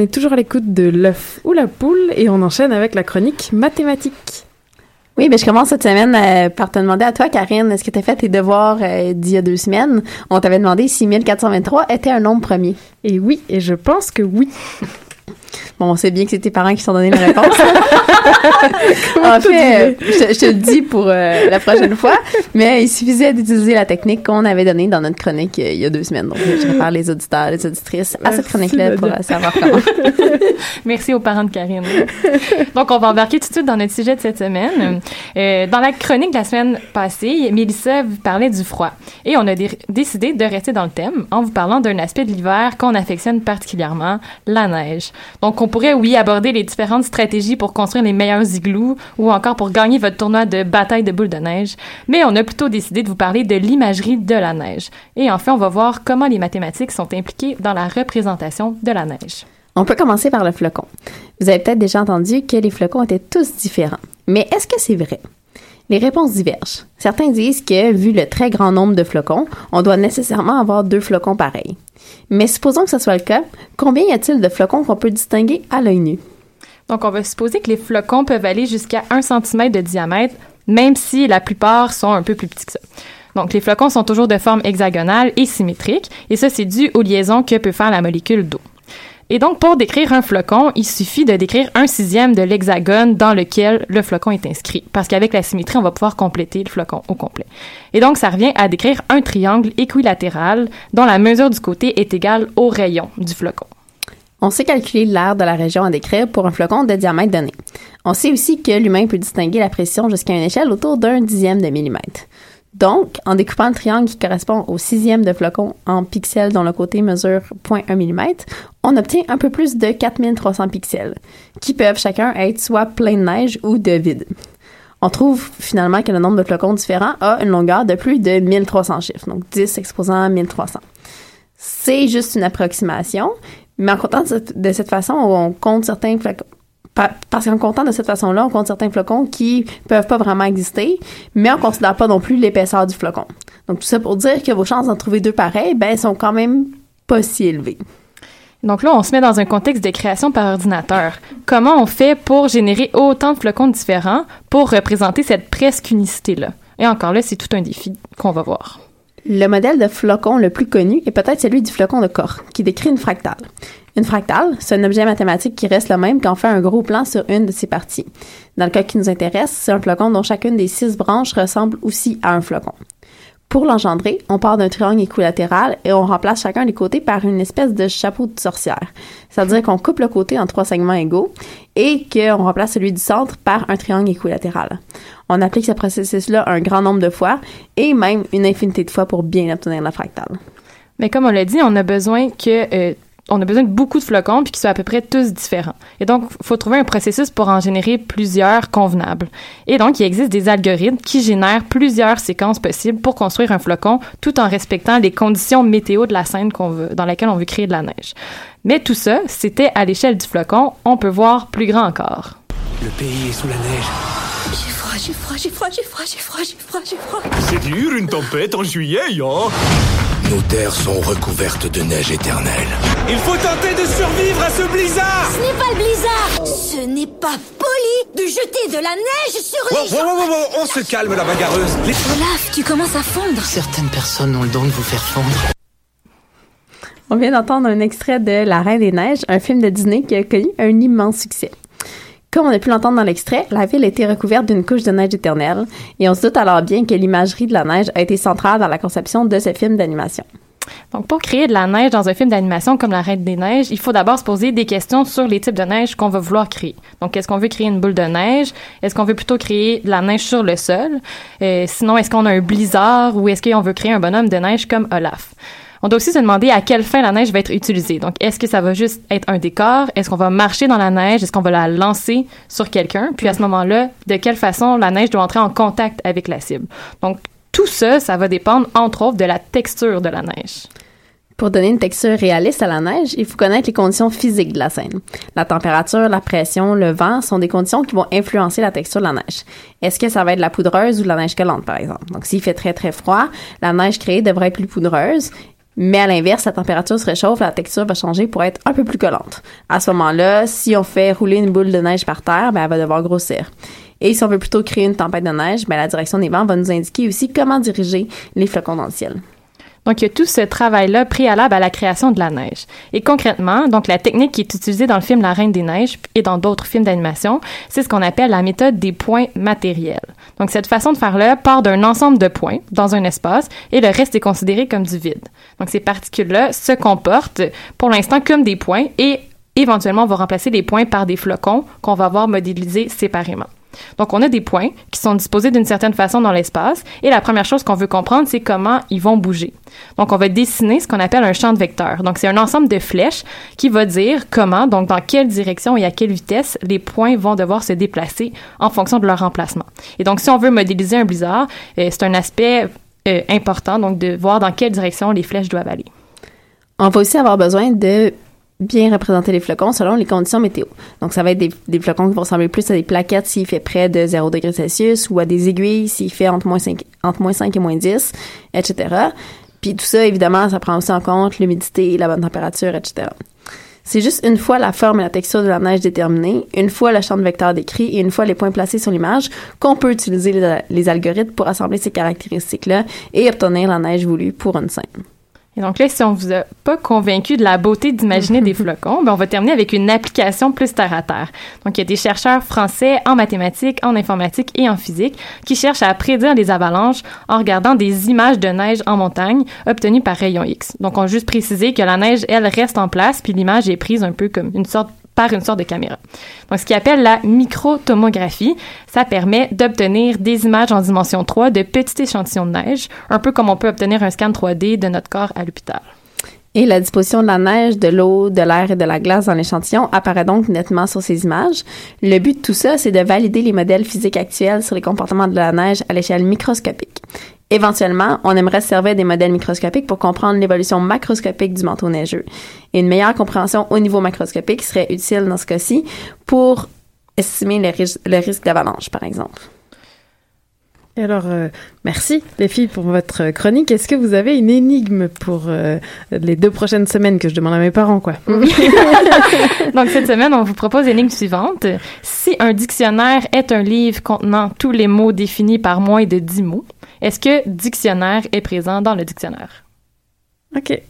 Est toujours à l'écoute de l'œuf ou la poule et on enchaîne avec la chronique mathématique. Oui, ben je commence cette semaine euh, par te demander à toi, Karine, est-ce que tu as fait tes devoirs euh, d'il y a deux semaines? On t'avait demandé si 1423 était un nombre premier. Et oui, et je pense que oui. Bon, on sait bien que c'est tes parents qui t'ont donné la réponse. en fait, je, te- je te le dis pour euh, la prochaine fois, mais il suffisait d'utiliser la technique qu'on avait donnée dans notre chronique euh, il y a deux semaines. Donc, je réfère les auditeurs, les auditrices à cette Merci, chronique-là pour euh, savoir comment. Merci aux parents de Karine. Donc, on va embarquer tout de suite dans notre sujet de cette semaine. Dans la chronique de la semaine passée, Mélissa vous parlait du froid. Et on a dé- décidé de rester dans le thème en vous parlant d'un aspect de l'hiver qu'on affectionne particulièrement, la neige. Donc, on pourrait, oui, aborder les différentes stratégies pour construire les meilleurs igloos ou encore pour gagner votre tournoi de bataille de boules de neige. Mais on a plutôt décidé de vous parler de l'imagerie de la neige. Et enfin, on va voir comment les mathématiques sont impliquées dans la représentation de la neige. On peut commencer par le flocon. Vous avez peut-être déjà entendu que les flocons étaient tous différents. Mais est-ce que c'est vrai? Les réponses divergent. Certains disent que, vu le très grand nombre de flocons, on doit nécessairement avoir deux flocons pareils. Mais supposons que ce soit le cas, combien y a-t-il de flocons qu'on peut distinguer à l'œil nu? Donc, on va supposer que les flocons peuvent aller jusqu'à 1 cm de diamètre, même si la plupart sont un peu plus petits que ça. Donc, les flocons sont toujours de forme hexagonale et symétrique, et ça, c'est dû aux liaisons que peut faire la molécule d'eau. Et donc, pour décrire un flocon, il suffit de décrire un sixième de l'hexagone dans lequel le flocon est inscrit. Parce qu'avec la symétrie, on va pouvoir compléter le flocon au complet. Et donc, ça revient à décrire un triangle équilatéral dont la mesure du côté est égale au rayon du flocon. On sait calculer l'aire de la région à décrire pour un flocon de diamètre donné. On sait aussi que l'humain peut distinguer la pression jusqu'à une échelle autour d'un dixième de millimètre. Donc, en découpant le triangle qui correspond au sixième de flocon en pixels dont le côté mesure 0.1 mm, on obtient un peu plus de 4300 pixels, qui peuvent chacun être soit plein de neige ou de vide. On trouve finalement que le nombre de flocons différents a une longueur de plus de 1300 chiffres, donc 10 exposant à 1300. C'est juste une approximation, mais en comptant de cette façon, on compte certains flocons. Pa- Parce qu'en comptant de cette façon-là, on compte certains flocons qui peuvent pas vraiment exister, mais on considère pas non plus l'épaisseur du flocon. Donc tout ça pour dire que vos chances d'en trouver deux pareils, ben, sont quand même pas si élevées. Donc là, on se met dans un contexte de création par ordinateur. Comment on fait pour générer autant de flocons différents pour représenter cette presque unicité-là? Et encore là, c'est tout un défi qu'on va voir. Le modèle de flocon le plus connu est peut-être celui du flocon de Cork, qui décrit une fractale. Une fractale, c'est un objet mathématique qui reste le même quand on fait un gros plan sur une de ses parties. Dans le cas qui nous intéresse, c'est un flocon dont chacune des six branches ressemble aussi à un flocon. Pour l'engendrer, on part d'un triangle équilatéral et on remplace chacun des côtés par une espèce de chapeau de sorcière. C'est-à-dire qu'on coupe le côté en trois segments égaux et qu'on remplace celui du centre par un triangle équilatéral. On applique ce processus-là un grand nombre de fois et même une infinité de fois pour bien obtenir la fractale. Mais comme on l'a dit, on a besoin que euh, on a besoin de beaucoup de flocons puis qu'ils soient à peu près tous différents. Et donc, il faut trouver un processus pour en générer plusieurs convenables. Et donc, il existe des algorithmes qui génèrent plusieurs séquences possibles pour construire un flocon tout en respectant les conditions météo de la scène qu'on veut, dans laquelle on veut créer de la neige. Mais tout ça, c'était à l'échelle du flocon. On peut voir plus grand encore. Le pays est sous la neige. J'ai froid, j'ai froid, j'ai froid, j'ai froid, j'ai froid, j'ai froid, j'ai froid. C'est dur une tempête en juillet, hein Nos terres sont recouvertes de neige éternelle. Il faut tenter de survivre à ce blizzard Ce n'est pas le blizzard Ce n'est pas poli de jeter de la neige sur Wow, les wow, gens wow, wow, wow, on se calme la bagarreuse. Les... Olaf, tu commences à fondre Certaines personnes ont le don de vous faire fondre. On vient d'entendre un extrait de La Reine des Neiges, un film de Disney qui a connu un immense succès. Comme on a pu l'entendre dans l'extrait, la ville été recouverte d'une couche de neige éternelle, et on se doute alors bien que l'imagerie de la neige a été centrale dans la conception de ce film d'animation. Donc, pour créer de la neige dans un film d'animation comme La Reine des Neiges, il faut d'abord se poser des questions sur les types de neige qu'on va vouloir créer. Donc, est-ce qu'on veut créer une boule de neige? Est-ce qu'on veut plutôt créer de la neige sur le sol? Euh, sinon, est-ce qu'on a un blizzard ou est-ce qu'on veut créer un bonhomme de neige comme Olaf? On doit aussi se demander à quelle fin la neige va être utilisée. Donc, est-ce que ça va juste être un décor? Est-ce qu'on va marcher dans la neige? Est-ce qu'on va la lancer sur quelqu'un? Puis à ce moment-là, de quelle façon la neige doit entrer en contact avec la cible? Donc, tout ça, ça va dépendre, entre autres, de la texture de la neige. Pour donner une texture réaliste à la neige, il faut connaître les conditions physiques de la scène. La température, la pression, le vent sont des conditions qui vont influencer la texture de la neige. Est-ce que ça va être la poudreuse ou de la neige collante, par exemple? Donc, s'il fait très, très froid, la neige créée devrait être plus poudreuse. Mais à l'inverse, la température se réchauffe, la texture va changer pour être un peu plus collante. À ce moment-là, si on fait rouler une boule de neige par terre, ben, elle va devoir grossir. Et si on veut plutôt créer une tempête de neige, ben, la direction des vents va nous indiquer aussi comment diriger les flocons dans le ciel. Donc, il y a tout ce travail-là préalable à la création de la neige. Et concrètement, donc la technique qui est utilisée dans le film La Reine des Neiges et dans d'autres films d'animation, c'est ce qu'on appelle la méthode des points matériels. Donc, cette façon de faire-là part d'un ensemble de points dans un espace et le reste est considéré comme du vide. Donc, ces particules-là se comportent pour l'instant comme des points et éventuellement, on va remplacer les points par des flocons qu'on va voir modélisés séparément. Donc, on a des points qui sont disposés d'une certaine façon dans l'espace et la première chose qu'on veut comprendre, c'est comment ils vont bouger. Donc, on va dessiner ce qu'on appelle un champ de vecteurs. Donc, c'est un ensemble de flèches qui va dire comment, donc dans quelle direction et à quelle vitesse les points vont devoir se déplacer en fonction de leur emplacement. Et donc, si on veut modéliser un blizzard, euh, c'est un aspect euh, important, donc de voir dans quelle direction les flèches doivent aller. On va aussi avoir besoin de bien représenter les flocons selon les conditions météo. Donc, ça va être des, flocons qui vont ressembler plus à des plaquettes s'il fait près de 0 degré Celsius ou à des aiguilles s'il fait entre moins 5, entre moins 5 et moins 10, etc. Puis tout ça, évidemment, ça prend aussi en compte l'humidité, la bonne température, etc. C'est juste une fois la forme et la texture de la neige déterminée, une fois le champ de vecteur décrit et une fois les points placés sur l'image qu'on peut utiliser les, les algorithmes pour assembler ces caractéristiques-là et obtenir la neige voulue pour une scène. Et donc là, si on vous a pas convaincu de la beauté d'imaginer des flocons, ben on va terminer avec une application plus terre à terre. Donc il y a des chercheurs français en mathématiques, en informatique et en physique qui cherchent à prédire les avalanches en regardant des images de neige en montagne obtenues par rayon X. Donc on a juste précisé que la neige, elle, reste en place, puis l'image est prise un peu comme une sorte par une sorte de caméra. Donc, ce qu'ils appelle la microtomographie, ça permet d'obtenir des images en dimension 3 de petits échantillons de neige, un peu comme on peut obtenir un scan 3D de notre corps à l'hôpital. Et la disposition de la neige, de l'eau, de l'air et de la glace dans l'échantillon apparaît donc nettement sur ces images. Le but de tout ça, c'est de valider les modèles physiques actuels sur les comportements de la neige à l'échelle microscopique. Éventuellement, on aimerait se servir des modèles microscopiques pour comprendre l'évolution macroscopique du manteau neigeux. Et une meilleure compréhension au niveau macroscopique serait utile dans ce cas-ci pour estimer le, ris- le risque d'avalanche, par exemple. Et alors, euh, merci les filles pour votre chronique. Est-ce que vous avez une énigme pour euh, les deux prochaines semaines que je demande à mes parents, quoi? Donc, cette semaine, on vous propose l'énigme suivante. Si un dictionnaire est un livre contenant tous les mots définis par moins de 10 mots, est-ce que dictionnaire est présent dans le dictionnaire? Ok.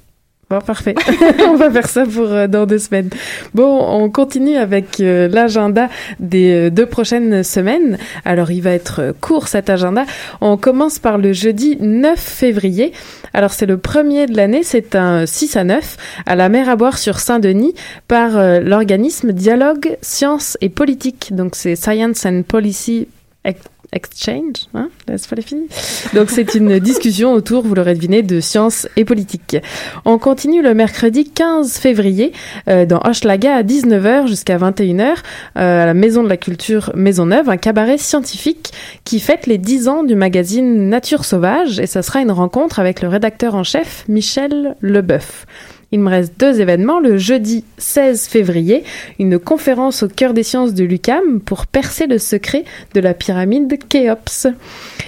Bon, parfait. on va faire ça pour euh, dans deux semaines. Bon, on continue avec euh, l'agenda des euh, deux prochaines semaines. Alors, il va être court cet agenda. On commence par le jeudi 9 février. Alors, c'est le premier de l'année. C'est un 6 à 9 à la mer à boire sur Saint-Denis par l'organisme Dialogue, Sciences et Politique. Donc, c'est Science and Policy Exchange, hein, n'est-ce les filles? Donc c'est une discussion autour, vous l'aurez deviné, de sciences et politique. On continue le mercredi 15 février euh, dans Hochelaga à 19h jusqu'à 21h euh, à la Maison de la Culture Maisonneuve, un cabaret scientifique qui fête les 10 ans du magazine Nature Sauvage et ça sera une rencontre avec le rédacteur en chef Michel Leboeuf. Il me reste deux événements. Le jeudi 16 février, une conférence au cœur des sciences de l'UCAM pour percer le secret de la pyramide Khéops.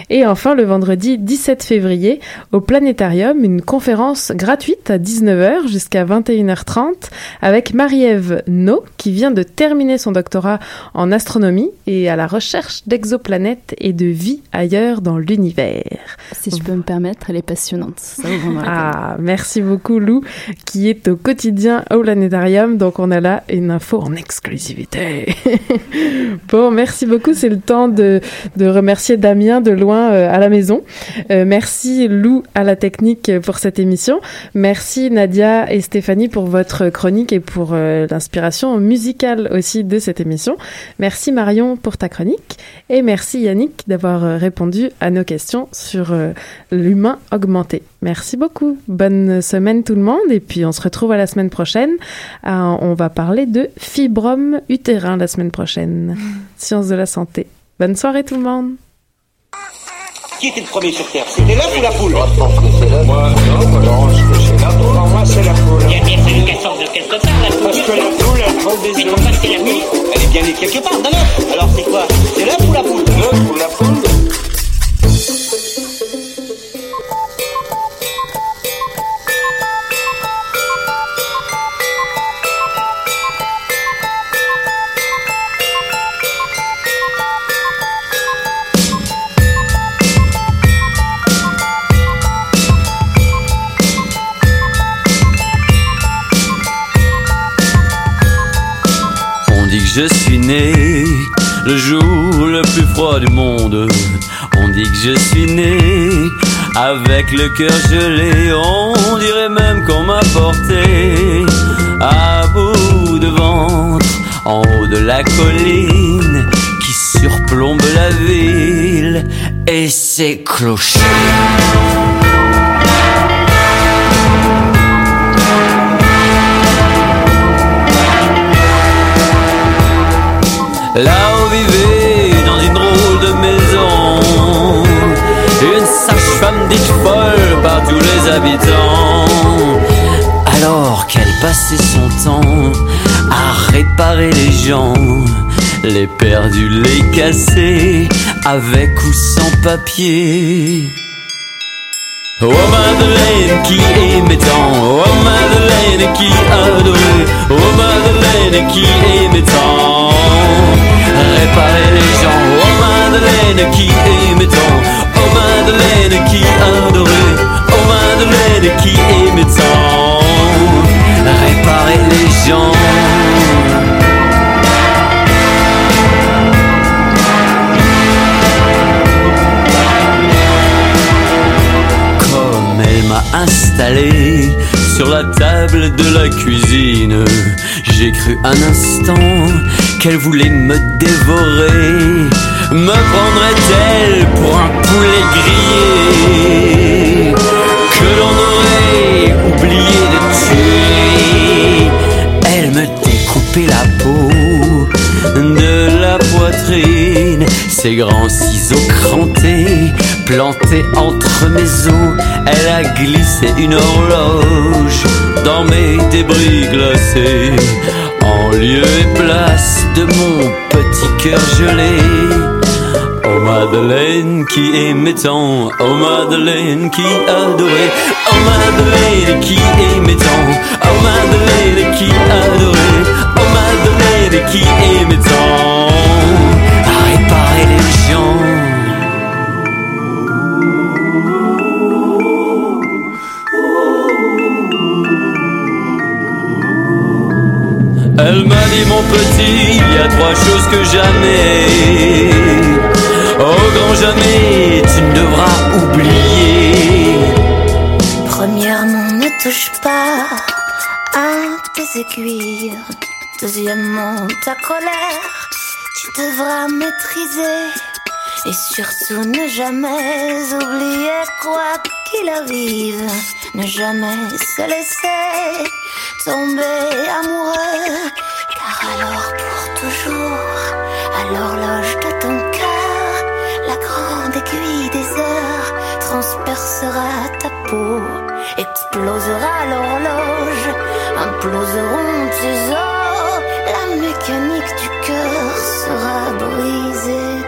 Et enfin, le vendredi 17 février, au Planétarium, une conférence gratuite à 19h jusqu'à 21h30 avec Marie-Ève No, qui vient de terminer son doctorat en astronomie et à la recherche d'exoplanètes et de vie ailleurs dans l'univers. Si je peux me permettre, elle est passionnante. Ça. Ah, merci beaucoup Lou, qui est au quotidien au planétarium. Donc on a là une info en exclusivité. bon, merci beaucoup. C'est le temps de, de remercier Damien de loin euh, à la maison. Euh, merci Lou à la technique pour cette émission. Merci Nadia et Stéphanie pour votre chronique et pour euh, l'inspiration musicale aussi de cette émission. Merci Marion pour ta chronique et merci Yannick d'avoir répondu à nos questions sur l'humain augmenté. Merci beaucoup. Bonne semaine tout le monde et puis on se retrouve à la semaine prochaine. Euh, on va parler de fibrome utérin la semaine prochaine. Sciences de la santé. Bonne soirée tout le monde. Qui était le premier sur Terre? C'était l'œuf ou la poule? Moi, non, moi, non, je que c'est la poule. Pour moi, c'est la poule. Il y a bien fallu qu'elle sorte de quelque part, la poule. Parce que la poule, elle prend des Mais œufs. pourquoi c'est la nuit Elle est bien née quelque part, d'un œuf. Alors c'est quoi? C'est l'œuf ou la poule? L'œuf ou la poule je suis né le jour le plus froid du monde. On dit que je suis né avec le cœur gelé. On dirait même qu'on m'a porté à bout de ventre en haut de la colline qui surplombe la ville et ses clochers. Là où vivait dans une drôle de maison Une sage-femme dite folle par tous les habitants. Alors qu'elle passait son temps à réparer les gens Les perdus, les cassés, avec ou sans papier Oh Madeleine qui aimait tant, oh Madeleine qui adorait, oh Madeleine qui aimait tant. Réparer les gens, oh Madeleine qui aimait tant, oh Madeleine qui adorait, oh Madeleine qui aimait tant. Réparer les gens. Installé sur la table de la cuisine, j'ai cru un instant qu'elle voulait me dévorer. Me prendrait-elle pour un poulet grillé que l'on aurait oublié de tuer? Elle me découpait la peau de la poitrine, ses grands ciseaux crantés, plantés entre mes os. Elle a glissé une horloge dans mes débris glacés, en lieu et place de mon petit cœur gelé. Oh Madeleine qui aimait tant, oh Madeleine qui adorait, oh Madeleine qui aimait tant, oh Madeleine qui que jamais, oh grand jamais, tu ne devras oublier. Premièrement, ne touche pas à tes aiguilles. Deuxièmement, ta colère, tu devras maîtriser. Et surtout, ne jamais oublier quoi qu'il arrive. Ne jamais se laisser tomber amoureux. Transpercera ta peau, explosera l'horloge, imploseront tes os. La mécanique du cœur sera brisée